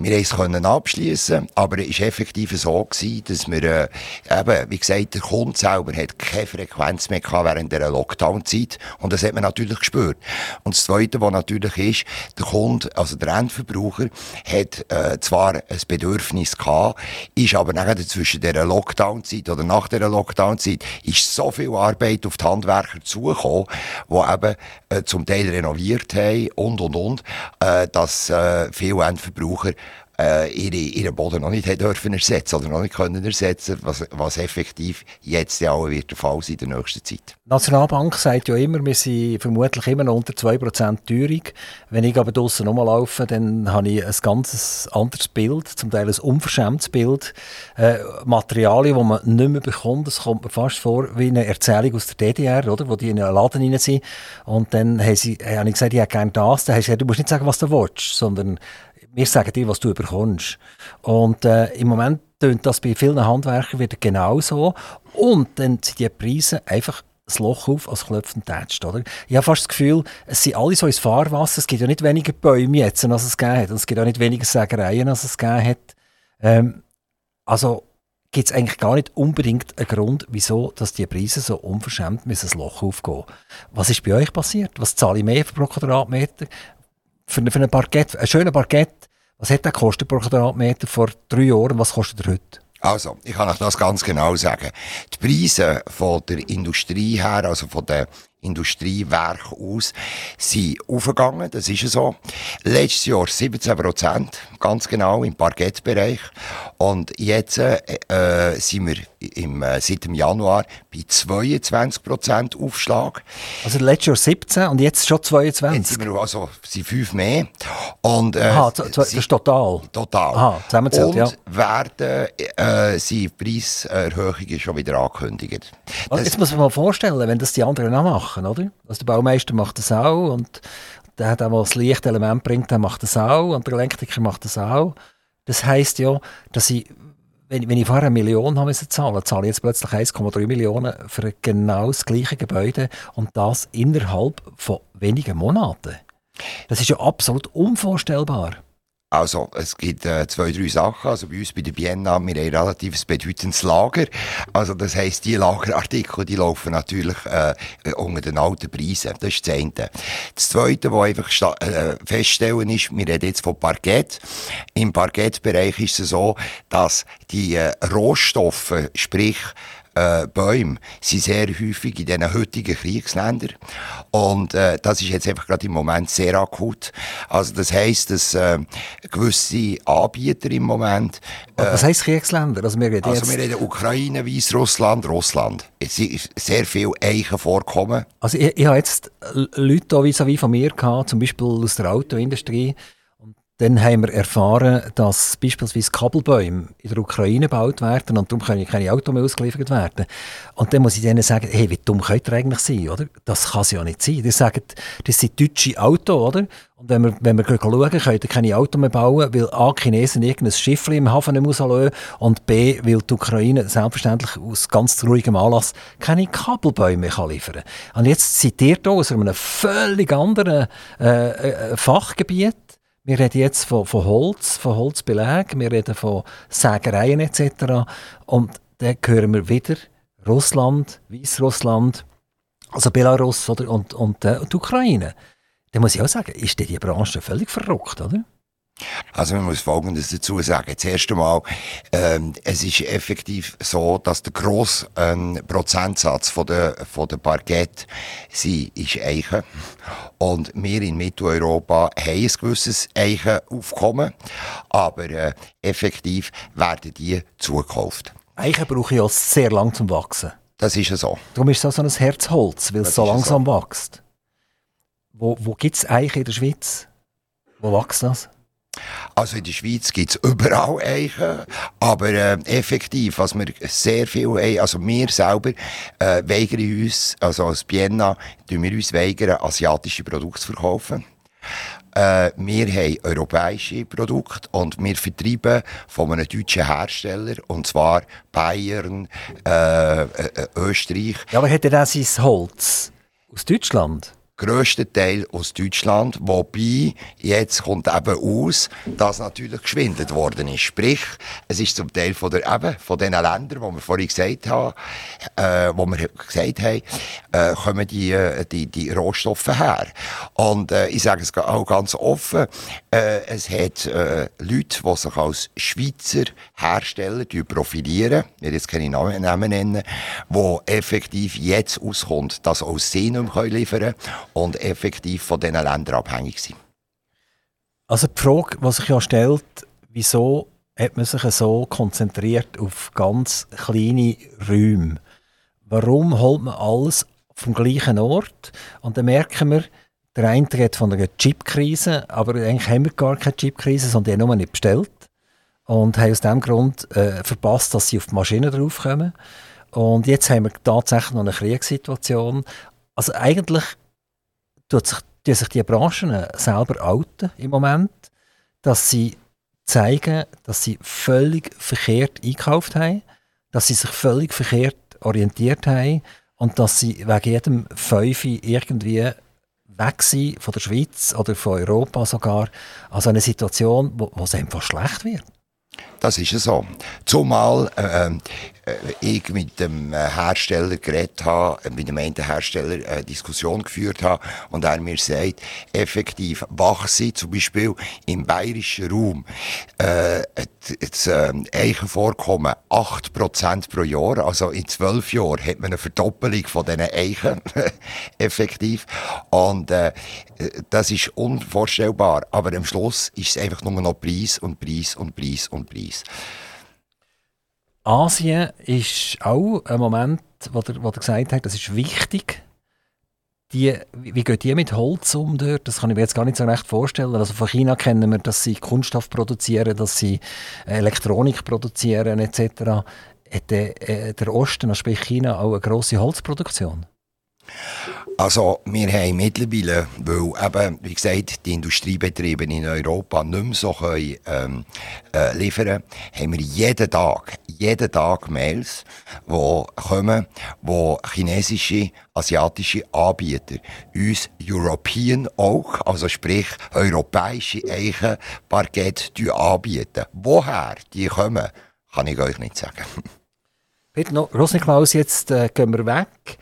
wir konnten es abschließen, aber es war effektiv so, gewesen, dass wir, äh, eben, wie gesagt, der Kunde selber hat keine Frequenz mehr gehabt während der Lockdown-Zeit. Und das hat man natürlich gespürt. Und das Zweite, was natürlich ist, der Kunde, also der Endverbraucher, hat äh, zwar ein Bedürfnis gehabt, ist aber nachher zwischen der Lockdown-Zeit oder nach der Lockdown-Zeit ist so viel Arbeit auf die Handwerker zugekommen, die eben äh, zum Teil renoviert haben und, und, und, äh, dass äh, viele Endverbraucher äh, ihre, ihren Boden noch nicht hat dürfen ersetzen oder noch nicht können ersetzen, was, was effektiv jetzt ja auch wird der Fall sein in der nächsten Zeit. Die Nationalbank sagt ja immer, wir sind vermutlich immer noch unter 2% Teuerung. Wenn ich aber draußen rumlaufe, dann habe ich ein ganz anderes Bild, zum Teil ein unverschämtes Bild. Äh, Materialien, die man nicht mehr bekommt, das kommt mir fast vor wie eine Erzählung aus der DDR, oder? wo die in einen Laden rein sind. Und dann habe ich gesagt, ich hätte gerne das. Dann haben sie gesagt, du musst nicht sagen, was du willst, sondern wir sagen dir, was du bekommst. Und äh, im Moment tönt das bei vielen Handwerkern wieder genauso. Und dann sind die Preise einfach das Loch auf, als klopfend tätscht, oder? Ich habe fast das Gefühl, es sind alle so ins Fahrwasser. Es gibt ja nicht weniger Bäume jetzt, als es gegeben hat. Und es gibt auch nicht weniger Sägereien, als es gegeben hat. Ähm, also gibt es eigentlich gar nicht unbedingt einen Grund, wieso dass die Preise so unverschämt müssen das Loch aufgehen. Was ist bei euch passiert? Was zahle ich mehr pro Quadratmeter? Für, für ein Parkett, ein schöner Parkett, was hat der gekostet pro Quadratmeter vor drei Jahren? Was kostet er heute? Also, ich kann euch das ganz genau sagen. Die Preise von der Industrie her, also von den Industriewerk aus, sind aufgegangen, das ist so. Letztes Jahr 17 Prozent, ganz genau, im Parkettbereich. Und jetzt äh, äh, sind wir im, äh, seit dem Januar bei 22 Prozent Aufschlag. Also letztes Jahr 17 und jetzt schon 22? Jetzt sind wir also sind fünf mehr. Und, äh, Aha, das ist total? Total. Aha, zusammenzählt, und ja. werden äh, sind Preiserhöhungen schon wieder angekündigt. Also jetzt muss man mal vorstellen, wenn das die anderen auch machen, oder? Also der Baumeister macht das auch und der, der das Lichtelement bringt, der macht das auch und der Elektriker macht das auch. Das heisst ja, dass ich, wenn, wenn ich vorher eine Million habe müssen zahlen, zahle ich jetzt plötzlich 1,3 Millionen für genau das gleiche Gebäude und das innerhalb von wenigen Monaten. Das ist ja absolut unvorstellbar. Also, es gibt äh, zwei, drei Sachen. Also, bei uns bei der Bienna, wir haben ein relativ bedeutendes Lager. Also, das heisst, die Lagerartikel, die laufen natürlich äh, unter den alten Preisen. Das ist das eine. Das zweite, was einfach äh, feststellen ist, wir reden jetzt von Parkett. Im Parkettbereich ist es so, dass die äh, Rohstoffe, sprich, äh, Bäume sind sehr häufig in diesen heutigen Kriegsländern. Und äh, das ist jetzt einfach gerade im Moment sehr akut. Also das heisst, dass äh, gewisse Anbieter im Moment... Äh, Was heisst Kriegsländer? Also wir reden, also wir reden Ukraine, Weißrussland, Russland. Es sind sehr viele Eichen vorkommen. Also ich, ich habe jetzt Leute vis à -vis von mir gehabt, zum Beispiel aus der Autoindustrie, dann haben wir erfahren, dass beispielsweise Kabelbäume in der Ukraine gebaut werden und darum können keine Autos mehr ausgeliefert werden. Und dann muss ich denen sagen, hey, wie dumm könnt ihr eigentlich sein, oder? Das kann es ja nicht sein. Die sagen, das sind deutsche Autos, oder? Und wenn wir, wenn wir schauen, können ihr keine Autos mehr bauen, weil A, Chinesen irgendein Schiff im Hafen nicht rauslassen und B, weil die Ukraine selbstverständlich aus ganz ruhigem Anlass keine Kabelbäume mehr liefern kann. Und jetzt zitiert ihr aus einem völlig anderen äh, äh, Fachgebiet wir reden jetzt von, von Holz, von Holzbelägen, wir reden von Sägereien etc. Und dann hören wir wieder Russland, Weißrussland, also Belarus oder, und, und, äh, die Ukraine. Da muss ich auch sagen, ist die Branche völlig verrückt, oder? Also man muss Folgendes dazu sagen. Zuerst einmal, ähm, es ist effektiv so, dass der grosse ähm, Prozentsatz von der, von der Parkett sie ist Eichen. Und wir in Mitteleuropa haben ein gewisses Eichenaufkommen, aber äh, effektiv werden die zugekauft. Eichen brauche ich ja sehr lang zum Wachsen. Das ist ja so. Darum ist es so ein Herzholz, weil es so langsam so. wächst. Wo, wo gibt es Eichen in der Schweiz? Wo wächst das? Also in der Schweiz gibt es überall Eichen, aber äh, effektiv, was wir sehr viel haben, also wir selber äh, weigern uns, also als Bienna, tun wir uns weigern, asiatische Produkte zu verkaufen. Äh, wir haben europäische Produkte und wir vertreiben von einem deutschen Hersteller, und zwar Bayern, äh, äh, Österreich. Ja, aber hat er auch sein Holz aus Deutschland? Grössten Teil aus Deutschland, wobei jetzt kommt eben aus, dass natürlich geschwindelt worden ist. Sprich, es ist zum Teil von, der, eben, von den Ländern, die wir vorhin gesagt haben, äh, wo wir gesagt haben, äh, kommen die, äh, die, die Rohstoffe her. Und äh, ich sage es auch ganz offen, äh, es hat äh, Leute, die sich als Schweizer Hersteller profilieren, ich werde jetzt keine Namen nennen, die effektiv jetzt auskommt, dass auch sie nicht liefern können und effektiv von diesen Ländern abhängig sind. Also die Frage, die sich ja stellt, wieso hat man sich so konzentriert auf ganz kleine Räume? Warum holt man alles vom gleichen Ort? Und dann merken wir, der eine redet von einer Chipkrise, aber eigentlich haben wir gar keine Chipkrise, sondern die haben nur nicht bestellt. Und haben aus diesem Grund äh, verpasst, dass sie auf die Maschine draufkommen. Und jetzt haben wir tatsächlich noch eine Kriegssituation. Also eigentlich tut sich, tun sich die Branchen selber outen im Moment, dass sie zeigen, dass sie völlig verkehrt eingekauft haben, dass sie sich völlig verkehrt orientiert haben und dass sie wegen jedem Fünfe irgendwie weg sind von der Schweiz oder von Europa sogar. Also eine Situation, wo, wo es einfach schlecht wird. Das ist so. Zumal äh, äh, ich mit dem Hersteller geredet habe, mit dem einen Hersteller eine Diskussion geführt habe und er mir sagt, effektiv Wachse, zum Beispiel im bayerischen Raum, äh, das äh, Eichenvorkommen 8% pro Jahr, also in zwölf Jahren hat man eine Verdoppelung von diesen Eichen effektiv und äh, das ist unvorstellbar, aber am Schluss ist es einfach nur noch Preis und Preis und Preis und Preis. Asien ist auch ein Moment, wo der, wo der gesagt hat, das ist wichtig. Die, wie geht die mit Holz um dort? Das kann ich mir jetzt gar nicht so recht vorstellen. Also von China kennen wir, dass sie Kunststoff produzieren, dass sie Elektronik produzieren etc. Hat der, äh, der Osten, also sprich China, auch eine grosse Holzproduktion? Also, wir haben mittlerweile, weil eben, wie gesagt, die Industriebetriebe in Europa nicht mehr so können, ähm, äh, liefern haben wir jeden Tag, jeden Tag Mails, die kommen, wo chinesische, asiatische Anbieter uns European Oak, also sprich europäische Eichenparkett anbieten. Woher die kommen, kann ich euch nicht sagen. Peter Rosniklaus, jetzt äh, gehen wir weg.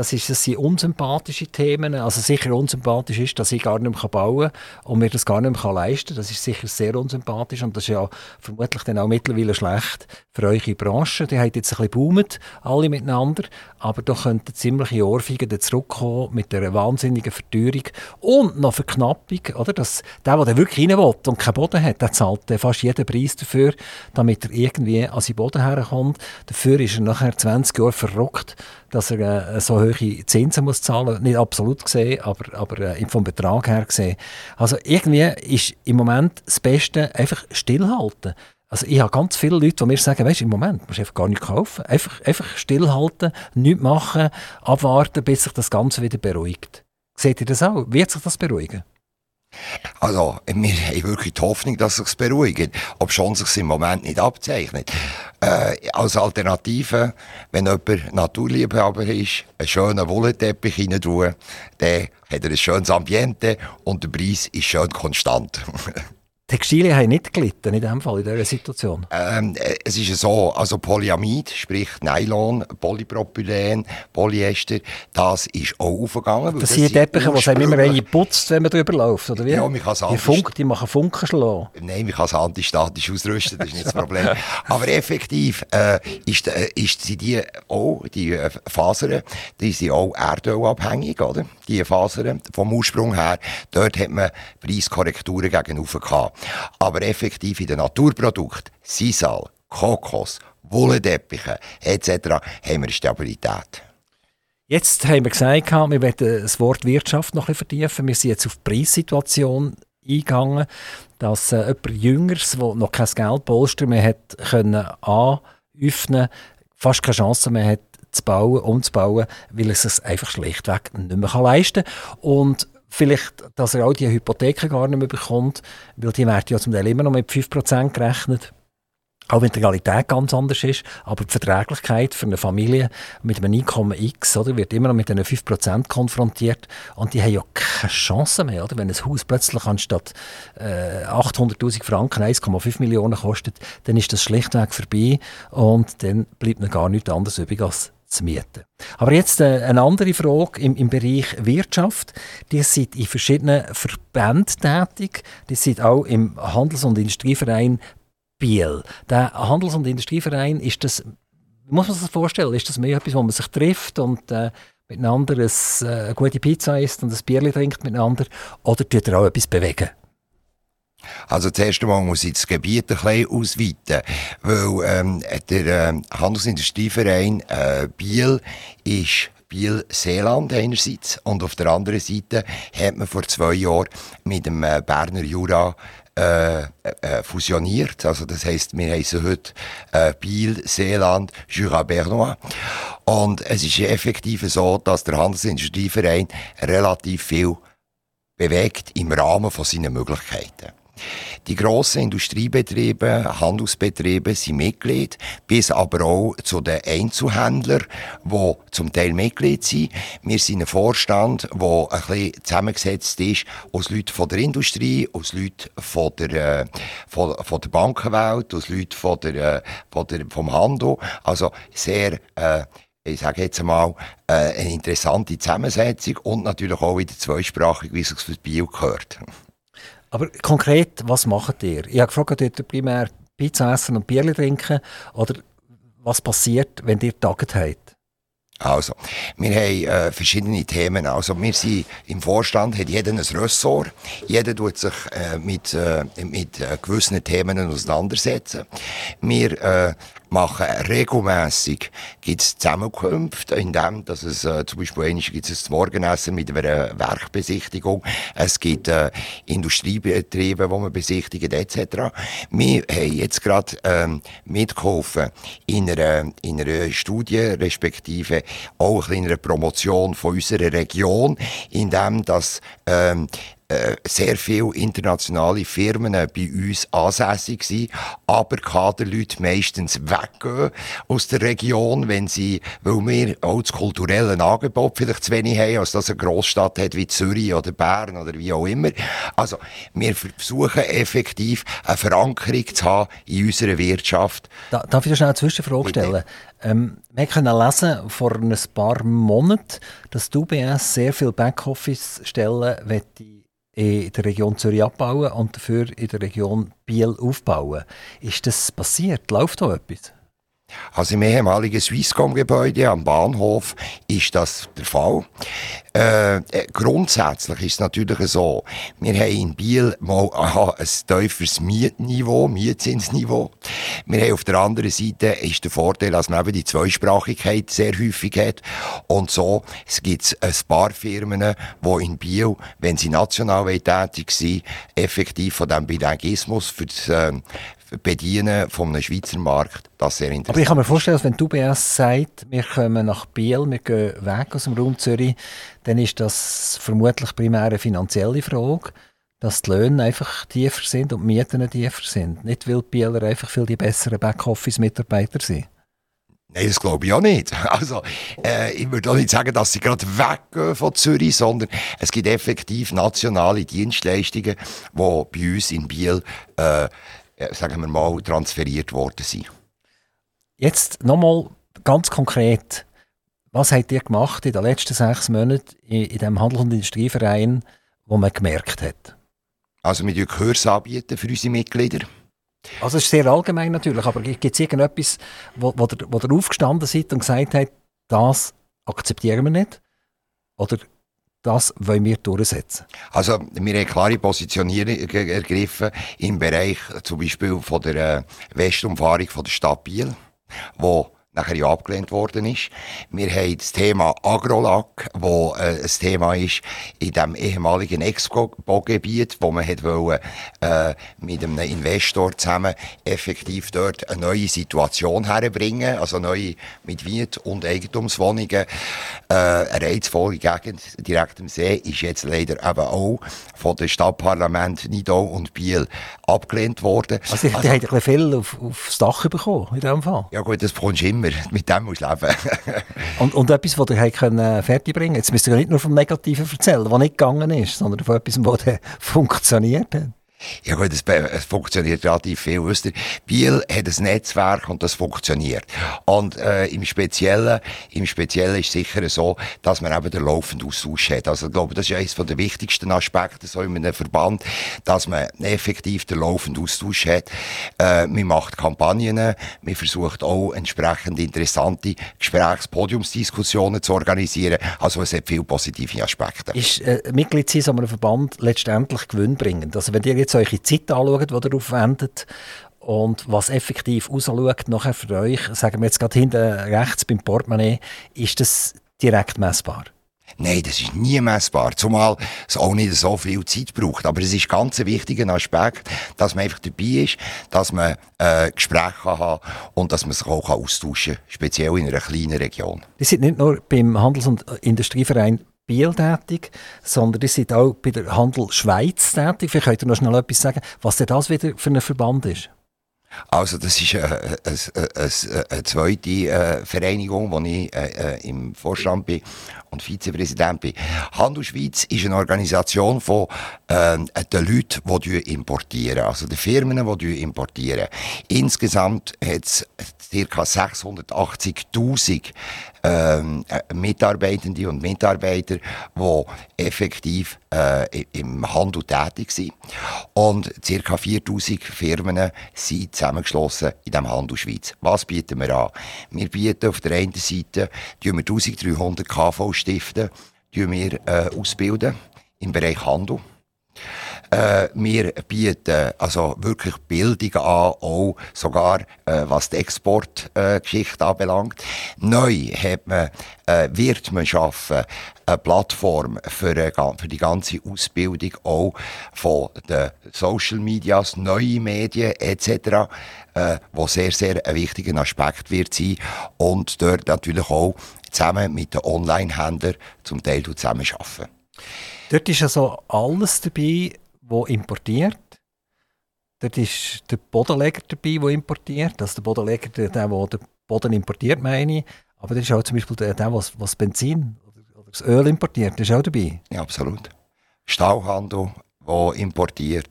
Das, ist, das sind unsympathische Themen. Also sicher unsympathisch ist, dass ich gar nicht mehr bauen kann und mir das gar nicht mehr leisten kann. Das ist sicher sehr unsympathisch und das ist ja vermutlich dann auch mittlerweile schlecht für eure Branche. Die haben jetzt ein bisschen boomt, alle miteinander, aber da könnten ziemliche Ohrfeigen zurückkommen mit einer wahnsinnigen Verteuerung und noch Verknappung. Oder? Dass der, der wirklich rein will und keinen Boden hat, der zahlt fast jeden Preis dafür, damit er irgendwie an seinen Boden herkommt. Dafür ist er nachher 20 Jahre verrockt dass er äh, so hohe Zinsen muss zahlen Nicht absolut gesehen, aber, aber äh, vom Betrag her gesehen. Also irgendwie ist im Moment das Beste einfach stillhalten. Also ich habe ganz viele Leute, die mir sagen, weißt, im Moment musst du einfach gar nichts kaufen. Einfach, einfach stillhalten, nichts machen, abwarten, bis sich das Ganze wieder beruhigt. Seht ihr das auch? Wird sich das beruhigen? Also, wir haben wirklich die Hoffnung, dass es sich beruhigt, ob schon sich im Moment nicht abzeichnet. Äh, als Alternative, wenn jemand Naturliebhaber ist, einen schönen Wollteppich rein dann hat er ein schönes Ambiente und der Preis ist schön konstant. Textilien haben nicht gelitten in diesem Fall, in dieser Situation? Ähm, äh, es ist so, also Polyamid, sprich Nylon, Polypropylen, Polyester, das ist auch aufgegangen. Das, das sind Teppiche, die einem immer eine putzt, wenn man drüber läuft, oder wie? Ja, man kann es die, Funk, die machen Funken schlagen. Nein, man kann es antistatisch ausrüsten, das ist nicht das Problem. Aber effektiv äh, ist, äh, ist, sind die auch, die äh, Fasern, die sind auch erdölabhängig, oder? Die Fasern vom Ursprung her, dort hat man Preiskorrekturen gegenüber gehabt. Aber effektiv in den Naturprodukten, Sisal, Kokos, Wollenteppiche etc. haben wir Stabilität. Jetzt haben wir gesagt, wir wollen das Wort Wirtschaft noch ein bisschen vertiefen. Wir sind jetzt auf die Preissituation eingegangen, dass äh, jemand Jüngeres, der noch kein Geldpolster mehr hat, können anöffnen, fast keine Chance mehr hat, zu bauen, umzubauen, weil es es einfach schlichtweg nicht mehr leisten kann. Und vielleicht, dass er auch die Hypotheken gar nicht mehr bekommt, weil die werden ja zum Teil immer noch mit 5% gerechnet. Auch wenn die Realität ganz anders ist, aber die Verträglichkeit für eine Familie mit einem Einkommen X oder, wird immer noch mit diesen 5% konfrontiert und die haben ja keine Chance mehr. Oder? Wenn ein Haus plötzlich anstatt äh, 800'000 Franken 1,5 Millionen kostet, dann ist das schlichtweg vorbei und dann bleibt mir gar nichts anderes übrig als zu mieten. Aber jetzt äh, eine andere Frage im, im Bereich Wirtschaft. Die sind in verschiedenen Verbänden tätig. Die sind auch im Handels- und Industrieverein Biel. Der Handels- und Industrieverein ist das, muss man sich das vorstellen, ist das mehr etwas, wo man sich trifft und äh, miteinander ein, äh, eine gute Pizza isst und ein Bier trinkt miteinander oder tut er auch etwas bewegen? Also zuerst einmal muss ich das Gebiet ein bisschen ausweiten, weil ähm, der ähm, Handelsindustrieverein äh, Biel ist Biel-Seeland einerseits und auf der anderen Seite hat man vor zwei Jahren mit dem äh, Berner Jura äh, äh, fusioniert. Also das heißt, wir heißen heute äh, Biel, Seeland, Jura Bernois. Und es ist effektiv so, dass der Handelsindustrieverein relativ viel bewegt im Rahmen von seinen Möglichkeiten. Die grossen Industriebetriebe, Handelsbetriebe sind Mitglied, bis aber auch zu den Einzelhändlern, die zum Teil Mitglied sind. Wir sind ein Vorstand, der ein bisschen zusammengesetzt ist aus Leuten von der Industrie, aus Leuten von der, äh, von, von der Bankenwelt, aus Leuten von der, äh, von der, vom Handel. Also sehr, äh, ich sage jetzt einmal, äh, eine interessante Zusammensetzung und natürlich auch wieder zweisprachig, wie es für Bio gehört. Aber konkret, was macht ihr? Ich habe gefragt, ob ihr primär Pizza essen und Bier trinken oder was passiert, wenn ihr Tage habt? Also, wir haben äh, verschiedene Themen. Also, wir sind im Vorstand, hat jeder ein Ressort. Jeder tut sich äh, mit, äh, mit äh, gewissen Themen auseinandersetzen. Wir äh, machen regelmässig gibt's Zusammenkünfte, in dem, dass es äh, zum Beispiel einmal gibt es ein Morgenessen mit einer Werkbesichtigung, es gibt äh, Industriebetriebe, die man besichtigt etc. Wir haben jetzt gerade ähm, mitgeholfen in einer, in einer Studie, respektive auch in einer Promotion von unserer Region, in dem, dass ähm, äh, sehr viele internationale Firmen bei uns ansässig sind, aber Kaderleute meistens weggehen aus der Region, wenn sie, weil wir auch das kulturelle Angebot vielleicht zu wenig haben, als das eine Großstadt hat wie Zürich oder Bern oder wie auch immer. Also, wir versuchen effektiv eine Verankerung zu haben in unserer Wirtschaft. Da, darf ich da schnell eine Zwischenfrage stellen? Ähm, wir können lesen vor ein paar Monaten, dass die UBS sehr viele Backoffice-Stellen in der Region Zürich abbauen und dafür in der Region Biel aufbauen. Ist das passiert? Läuft da etwas? Also im ehemaligen Swisscom-Gebäude am Bahnhof ist das der Fall. Äh, äh, grundsätzlich ist es natürlich so, wir haben in Biel mal aha, ein tieferes Mietniveau, Mietzinsniveau. Wir haben auf der anderen Seite ist der Vorteil, dass man eben die Zweisprachigkeit sehr häufig hat. Und so es gibt ein paar Firmen, die in Biel, wenn sie national tätig sind, effektiv von diesem Bilinguismus für das, äh, Bedienen von einem Schweizer Markt, das sehr interessant. Aber ich kann mir vorstellen, dass wenn die UBS sagt, wir kommen nach Biel, wir gehen weg aus dem Raum Zürich, dann ist das vermutlich primär eine finanzielle Frage, dass die Löhne einfach tiefer sind und die Mieten tiefer sind. Nicht, weil die Bieler einfach viel die besseren Backoffice-Mitarbeiter sind. Nein, das glaube ich auch nicht. Also, äh, ich würde auch nicht sagen, dass sie gerade weggehen von Zürich, sondern es gibt effektiv nationale Dienstleistungen, die bei uns in Biel äh, sagen wir mal, transferiert worden sind. Jetzt nochmal ganz konkret. Was habt ihr gemacht in den letzten sechs Monaten in, in dem Handel- und Industrieverein, wo man gemerkt hat? Also wir bieten Kurse anbieten für unsere Mitglieder. Also es ist sehr allgemein natürlich, aber gibt es irgendetwas, wo, wo, wo der aufgestanden seid und gesagt hat, das akzeptieren wir nicht? Oder das wollen wir durchsetzen. Also wir haben klare Positionierung ergriffen im Bereich zum Beispiel von der äh, Westumfahrung von der Stadt Biel, wo nachher ja abgelehnt worden ist. Wir haben das Thema Agrolac, wo äh, ein Thema ist in dem ehemaligen Expo-Gebiet, wo man hat wollen, äh, mit einem Investor zusammen effektiv dort eine neue Situation herbringen, also neue mit Miet- und Eigentumswohnungen. Äh, eine reizvolle Gegend direkt am See ist jetzt leider eben auch von dem Stadtparlament Nidau und Biel abgelehnt worden. Also, die, also, die haben ein viel auf, aufs Dach bekommen in diesem Fall? Ja gut, das bekommst du immer immer. Mit dem musst du leben. und, und etwas, das ihr können fertigbringen Jetzt müsst ihr nicht nur vom Negativen erzählen, was nicht gegangen ist, sondern von etwas, was funktioniert hat. Ja gut, es, es funktioniert relativ viel. Wisst ihr, Biel hat ein Netzwerk und das funktioniert. Und äh, im Speziellen, im Speziellen ist es sicher so, dass man eben den laufenden Austausch hat. Also ich glaube, das ist eines der wichtigsten Aspekte so in einem Verband, dass man effektiv den laufenden Austausch hat. Äh, man macht Kampagnen, man versucht auch entsprechend interessante Gesprächspodiumsdiskussionen zu organisieren. Also es hat viele positive Aspekte. Ist äh, Mitglied sein so einem Verband letztendlich gewinnbringend? Also wenn ihr jetzt jetzt eure Zeit anschaut, die ihr aufwendet und was effektiv rausschaut, nachher für euch, sagen wir jetzt gerade hinten rechts beim Portemonnaie, ist das direkt messbar? Nein, das ist nie messbar, zumal es auch nicht so viel Zeit braucht. Aber es ist ganz ein wichtiger Aspekt, dass man einfach dabei ist, dass man äh, Gespräche haben und dass man sich auch austauschen kann, speziell in einer kleinen Region. Die sind nicht nur beim Handels- und Industrieverein Biel tätig, sondern die sind auch bei der Handel Schweiz tätig. Vielleicht könnt ihr noch schnell etwas sagen, was denn das wieder für ein Verband ist. Also das ist äh, eine, eine, eine, eine zweite äh, Vereinigung, wo ich äh, äh, im Vorstand bin und Vizepräsident bin. Handel Schweiz ist eine Organisation von äh, den Leuten, die importieren, also den Firmen, die importieren. Insgesamt hat es ca. 680'000 ähm, äh, Mitarbeitende und Mitarbeiter, die effektiv äh, im Handel tätig sind. Und ca. 4000 Firmen sind zusammengeschlossen in dem Handel Schweiz. Was bieten wir an? Wir bieten auf der einen Seite 1300 KV-Stiften äh, ausbilden im Bereich Handel. Äh, wir bieten also wirklich Bildung an, auch sogar äh, was die Exportgeschichte äh, anbelangt. Neu hat man, äh, wird man schaffen eine Plattform für, äh, für die ganze Ausbildung auch von den Social Medias, neue Medien etc., äh, wo sehr, sehr ein wichtiger Aspekt wird sein und dort natürlich auch zusammen mit den Online-Händlern zum Teil zusammenarbeiten. Dort ist also alles dabei, der importiert. Dort ist der Bodenleger dabei, der importiert. Also der Bodenleger, der, der, den Boden importiert, meine ich. Aber der ist auch zum Beispiel der, der was, was Benzin oder das Öl importiert, der ist auch dabei. Ja, absolut. Stauhandel, der importiert.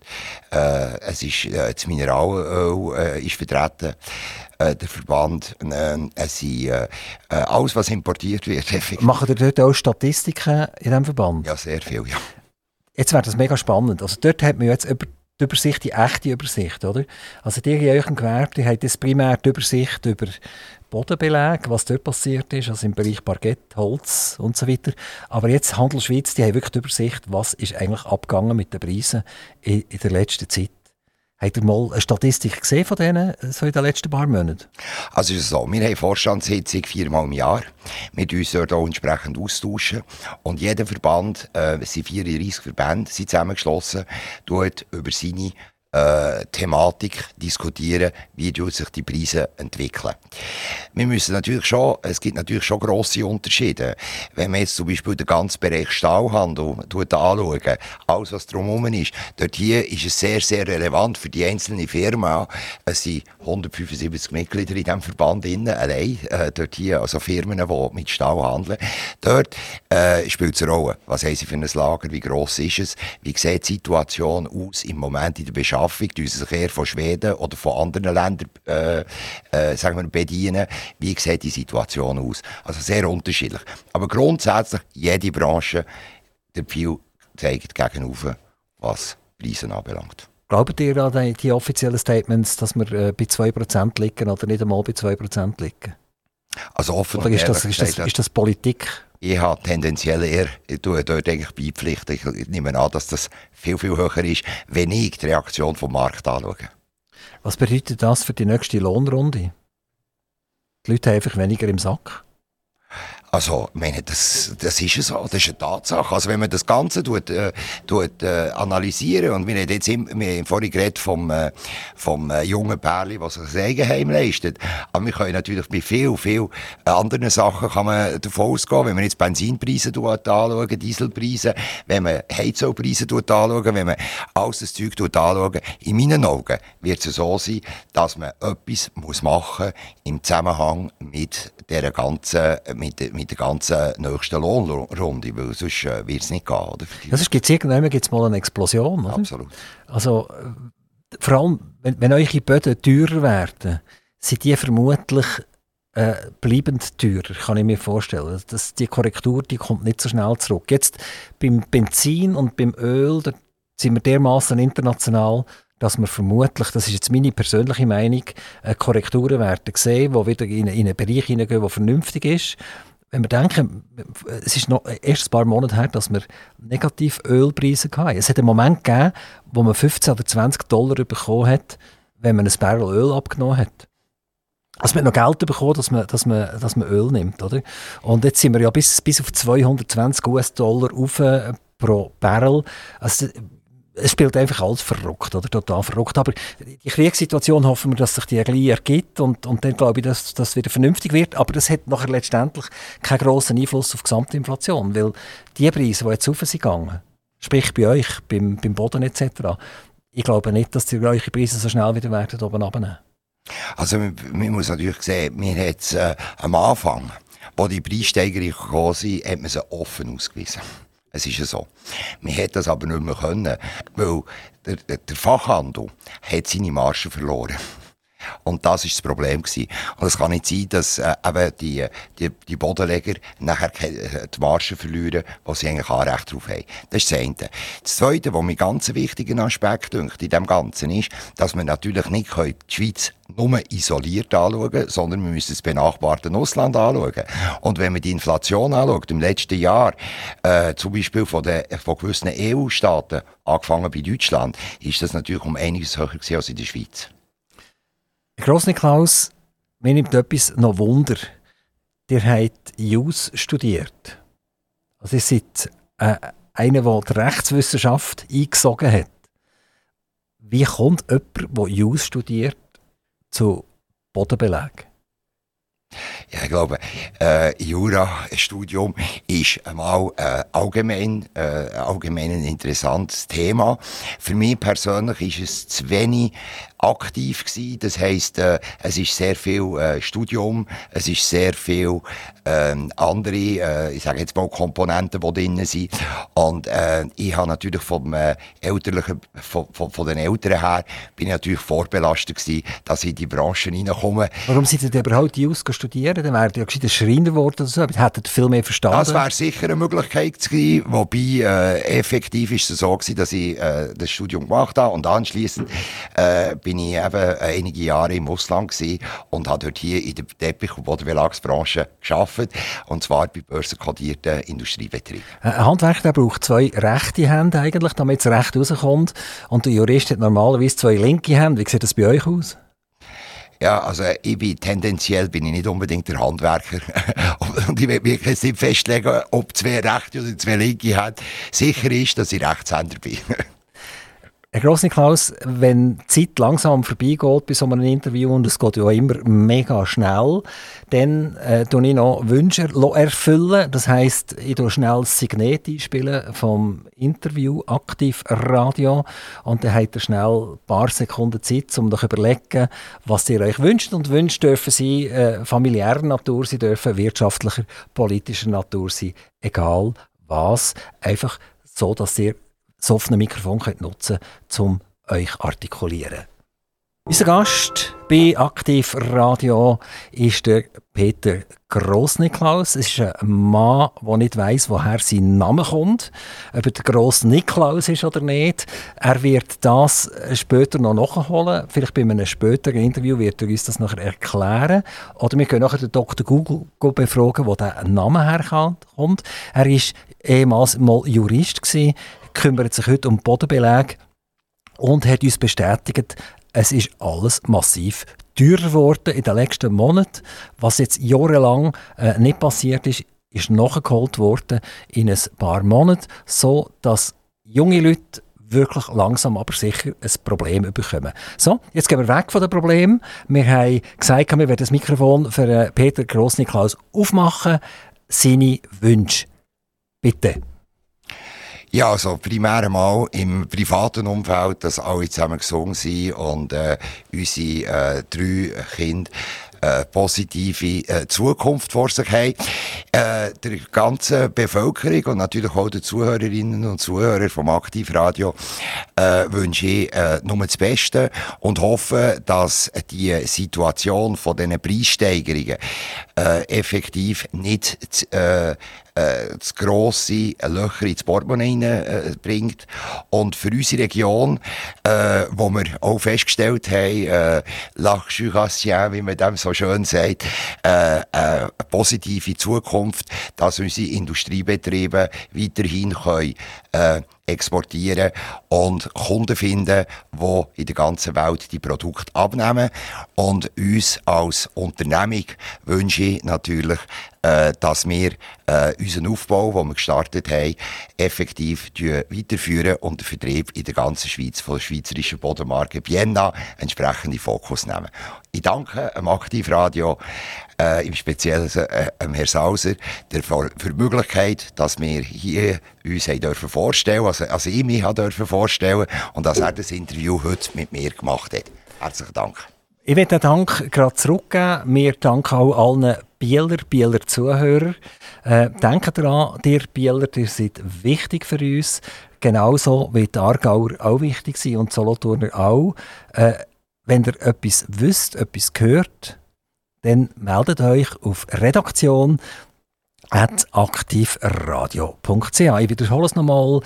Äh, es ist, äh, das Mineralöl äh, ist vertreten. Äh, der Verband, äh, es sind, äh, äh alles, was importiert wird. Machen ihr dort auch Statistiken in diesem Verband? Ja, sehr viel, ja. Jetzt wäre das mega spannend. Also dort hat man jetzt über die Übersicht, die echte Übersicht, oder? Also die in eurem Gewerbe, die haben jetzt primär die Übersicht über Bodenbelag, was dort passiert ist, also im Bereich Parkett, Holz und so weiter. Aber jetzt Handel Schweiz, die haben wirklich die Übersicht, was ist eigentlich abgegangen mit den Preisen in, in der letzten Zeit. Habt ihr mal eine Statistik gesehen von denen so in den letzten paar Monaten? Also es ist so, wir haben Vorstandssitzung viermal im Jahr. Wir uns dort auch entsprechend austauschen. Und jeder Verband, äh, es sind 34 Verbände, sind zusammengeschlossen, tut über seine äh, Thematik diskutieren, wie sich die Preise entwickeln. Wir müssen natürlich schon, es gibt natürlich schon grosse Unterschiede. Wenn man jetzt zum Beispiel den ganzen Bereich Stahlhandel anschaut, alles was drumherum ist, dort hier ist es sehr, sehr relevant für die einzelne Firma. Es sind 175 Mitglieder in diesem Verband innen, allein, äh, dort hier, also Firmen, die mit Stahl handeln. Dort äh, spielt es eine Rolle. Was haben sie für ein Lager, wie gross ist es, wie sieht die Situation aus im Moment in der Beschaffung Beschaffung, die sich eher von Schweden oder von anderen Ländern äh, äh, sagen wir, bedienen. Wie sieht die Situation aus? Also sehr unterschiedlich. Aber grundsätzlich, jede Branche, der viel zeigt gegenüber, was Preise anbelangt. Glaubt ihr an die, die offiziellen Statements, dass wir äh, bei 2% liegen oder nicht einmal bei 2% liegen? Also offen Oder ist das, ist, das, ist das Politik? Ich habe tendenziell eher, ich tue dort eigentlich beipflichten. Ich nehme an, dass das viel, viel höher ist, wenn ich die Reaktion vom Markt anschaue. Was bedeutet das für die nächste Lohnrunde? Die Leute haben einfach weniger im Sack. Also, ich meine, das, das ist so, das ist eine Tatsache. Also, wenn man das Ganze tut, äh, tut, äh, analysieren, und wir haben jetzt im, wir haben vorhin geredet vom, äh, vom äh, jungen Pärli, was sich das Eigenheim leistet. Aber wir können natürlich bei viel, viel anderen Sachen kann man davon ausgehen, wenn man jetzt Benzinpreise anschauen, Dieselpreise, wenn man Heizölpreise anschauen, wenn man alles das Zeug anschauen, in meinen Augen wird es so sein, dass man etwas muss machen im Zusammenhang mit der ganzen, mit, mit der ganzen nächsten Lohnrunde, weil sonst äh, wird es nicht gehen. Oder? Ja, sonst gibt es irgendwann gibt's mal eine Explosion. Oder? Absolut. Also, äh, vor allem, wenn, wenn eure Böden teurer werden, sind die vermutlich äh, bleibend teurer, kann ich mir vorstellen. Das, die Korrektur die kommt nicht so schnell zurück. Jetzt beim Benzin und beim Öl, da sind wir dermaßen international, dass wir vermutlich, das ist jetzt meine persönliche Meinung, äh, Korrekturen werden sehen, die wieder in, in einen Bereich hineingehen, der vernünftig ist wenn wir denken, es ist noch erst ein paar Monate her, dass wir negativ Ölpreise hatten. Es hat einen Moment gegeben, wo man 15 oder 20 Dollar bekommen hat, wenn man ein Barrel Öl abgenommen hat. Also man hat noch Geld bekommen, dass man, dass man, dass man Öl nimmt, oder? Und jetzt sind wir ja bis, bis auf 220 US-Dollar auf äh, pro Barrel. Also es spielt einfach alles verrückt, oder? Total verrückt. Aber die Kriegssituation hoffen wir, dass sich die gleich ergibt und, und dann glaube ich, dass das wieder vernünftig wird. Aber das hat nachher letztendlich keinen grossen Einfluss auf die Gesamtinflation, weil die Preise, die jetzt rauf sind gegangen, sprich bei euch, beim, beim Boden etc., ich glaube nicht, dass die eure Preise so schnell wieder werden oben runternehmen. Also man, man muss natürlich sehen, wir haben äh, am Anfang, wo die Preissteigerungen gekommen sind, hat man sie offen ausgewiesen. Es ist ja so. Man hätte das aber nicht mehr können, weil der, der Fachhandel hat seine Marge verloren. Und das ist das Problem gewesen. Und es kann nicht sein, dass äh, eben die, die, die Bodenleger nachher äh, die Marge verlieren, wo sie eigentlich Anrecht darauf haben. Das ist das eine. Das Zweite, was mir ganz wichtiger Aspekt in dem Ganzen ist, dass wir natürlich nicht die Schweiz nur isoliert anschauen, sondern wir müssen das benachbarte Ausland anschauen. Und wenn man die Inflation anschaut, im letzten Jahr, äh, zum Beispiel von, den, von gewissen EU-Staaten, angefangen bei Deutschland, ist das natürlich um einiges höher als in der Schweiz. Grossniklaus, mir nimmt etwas noch Wunder. Ihr habt Jus studiert. Also ihr seid äh, einer, der die Rechtswissenschaft eingesogen hat. Wie kommt jemand, der Jus studiert, zu Bodenbeleg? Ja, ich glaube, äh, Jura-Studium ist einmal äh, allgemein, äh, allgemein ein interessantes Thema. Für mich persönlich ist es zu wenig aktiv gewesen. Das heisst, äh, es ist sehr viel äh, Studium, es ist sehr viel äh, andere, äh, ich sage jetzt mal Komponenten, die drin sind. Und äh, ich habe natürlich vom äh, elterlichen, von, von, von, den Eltern her, bin ich natürlich vorbelastet gewesen, dass ich in die Branche reinkomme. Warum sind Sie denn überhaupt die Jus studieren? Dann wären ja ein Schreiner geworden oder so. Hätten viel mehr verstanden. Das wäre sicher eine Möglichkeit gewesen, wobei äh, effektiv ist es so gewesen, dass ich äh, das Studium gemacht habe und anschließend äh, bin ich eben einige Jahre im Ausland gewesen und habe dort hier in der Teppich- und Bodenbelagsbranche gearbeitet, und zwar bei börsenkodierten Industriebetrieben. Ein Handwerker braucht zwei rechte Hände eigentlich, damit es recht rauskommt und der Jurist hat normalerweise zwei linke Hände. Wie sieht das bei euch aus? Ja, also ich bin tendenziell bin ich nicht unbedingt der Handwerker. und ich will mich jetzt nicht festlegen, ob zwei rechte oder zwei linke haben. Sicher ist, dass ich Rechtshänder bin. Herr Grossniklaus, wenn die Zeit langsam vorbeigeht bei so einem Interview und es geht ja immer mega schnell, dann äh, tue ich noch Wünsche erfüllen. Das heisst, ich tue schnell das Signet einspielen vom Interview aktiv Radio und dann habt ihr schnell ein paar Sekunden Zeit, um euch überlegen, was ihr euch wünscht. Und Wünsche dürfen sie äh, familiärer Natur, sie dürfen wirtschaftlicher, politischer Natur sein, egal was. Einfach so, dass ihr das offene Mikrofon könnt nutzen könnt, um euch artikulieren. Unser Gast bei Aktiv Radio ist der Peter Grossniklaus. Es ist ein Mann, der nicht weiss, woher sein Name kommt, ob er der Grossniklaus ist oder nicht. Er wird das später noch nachholen. Vielleicht bei einem späteren Interview wird er uns das nachher erklären. Oder wir können nachher den Dr. Google befragen, wo der Name herkommt. Er war ehemals mal Jurist gewesen, kümmert sich heute um Bodenbeleg und hat uns bestätigt, es ist alles massiv teurer geworden in den letzten Monaten. Was jetzt jahrelang äh, nicht passiert ist, ist nachgeholt worden in ein paar Monaten, so dass junge Leute wirklich langsam aber sicher ein Problem bekommen. So, jetzt gehen wir weg von dem Problem. Wir haben gesagt, wir werden das Mikrofon für äh, Peter Grossniklaus aufmachen. Seine Wünsche. Bitte. Ja, also primär einmal im privaten Umfeld, dass alle zusammen gesungen sind und äh, unsere äh, drei Kinder äh, positive äh, Zukunft vor sich haben. Äh, der ganzen Bevölkerung und natürlich auch den Zuhörerinnen und Zuhörern vom Aktivradio äh, wünsche ich äh, nur das Beste und hoffe, dass die Situation von diesen Preissteigerungen äh, effektiv nicht äh, äh, das grosse Löcher ins Portemonnaie äh, bringt. Und für unsere Region, äh, wo wir auch festgestellt haben, äh, Lachjuratien, wie man dem so schön sagt, äh, äh, eine positive Zukunft, dass unsere Industriebetriebe weiterhin können, äh, exportieren und Kunden finden, die in der ganzen Welt die Produkte abnehmen. Und uns als Unternehmung wünsche ich natürlich, äh, dass wir äh, unseren Aufbau, den wir gestartet haben, effektiv weiterführen und den Vertrieb in der ganzen Schweiz von der schweizerischen Bodenmarke Vienna entsprechend in Fokus nehmen. Ich danke dem Aktivradio, äh, im Speziellen äh, Herrn Sauser, der für, die Möglichkeit, dass wir hier uns dürfen vorstellen, also, also ich mich dürfen vorstellen und dass er das Interview heute mit mir gemacht hat. Herzlichen Dank. Ich möchte den Dank gerade zurückgeben. Wir danken auch allen Bieler, Bieler Zuhörer. Äh, denkt daran, ihr Bieler, ihr seid wichtig für uns. Genauso wie die Aargauer auch wichtig sind und Solothurner auch. Äh, wenn ihr etwas wisst, etwas gehört, dann meldet euch auf Redaktion aktivradio.ch. Ich wiederhole es nochmal.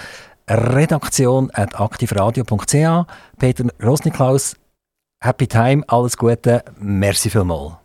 Redaktion aktivradio.ch. Peter Rosniklaus, Happy Time, alles Gute, merci vielmals.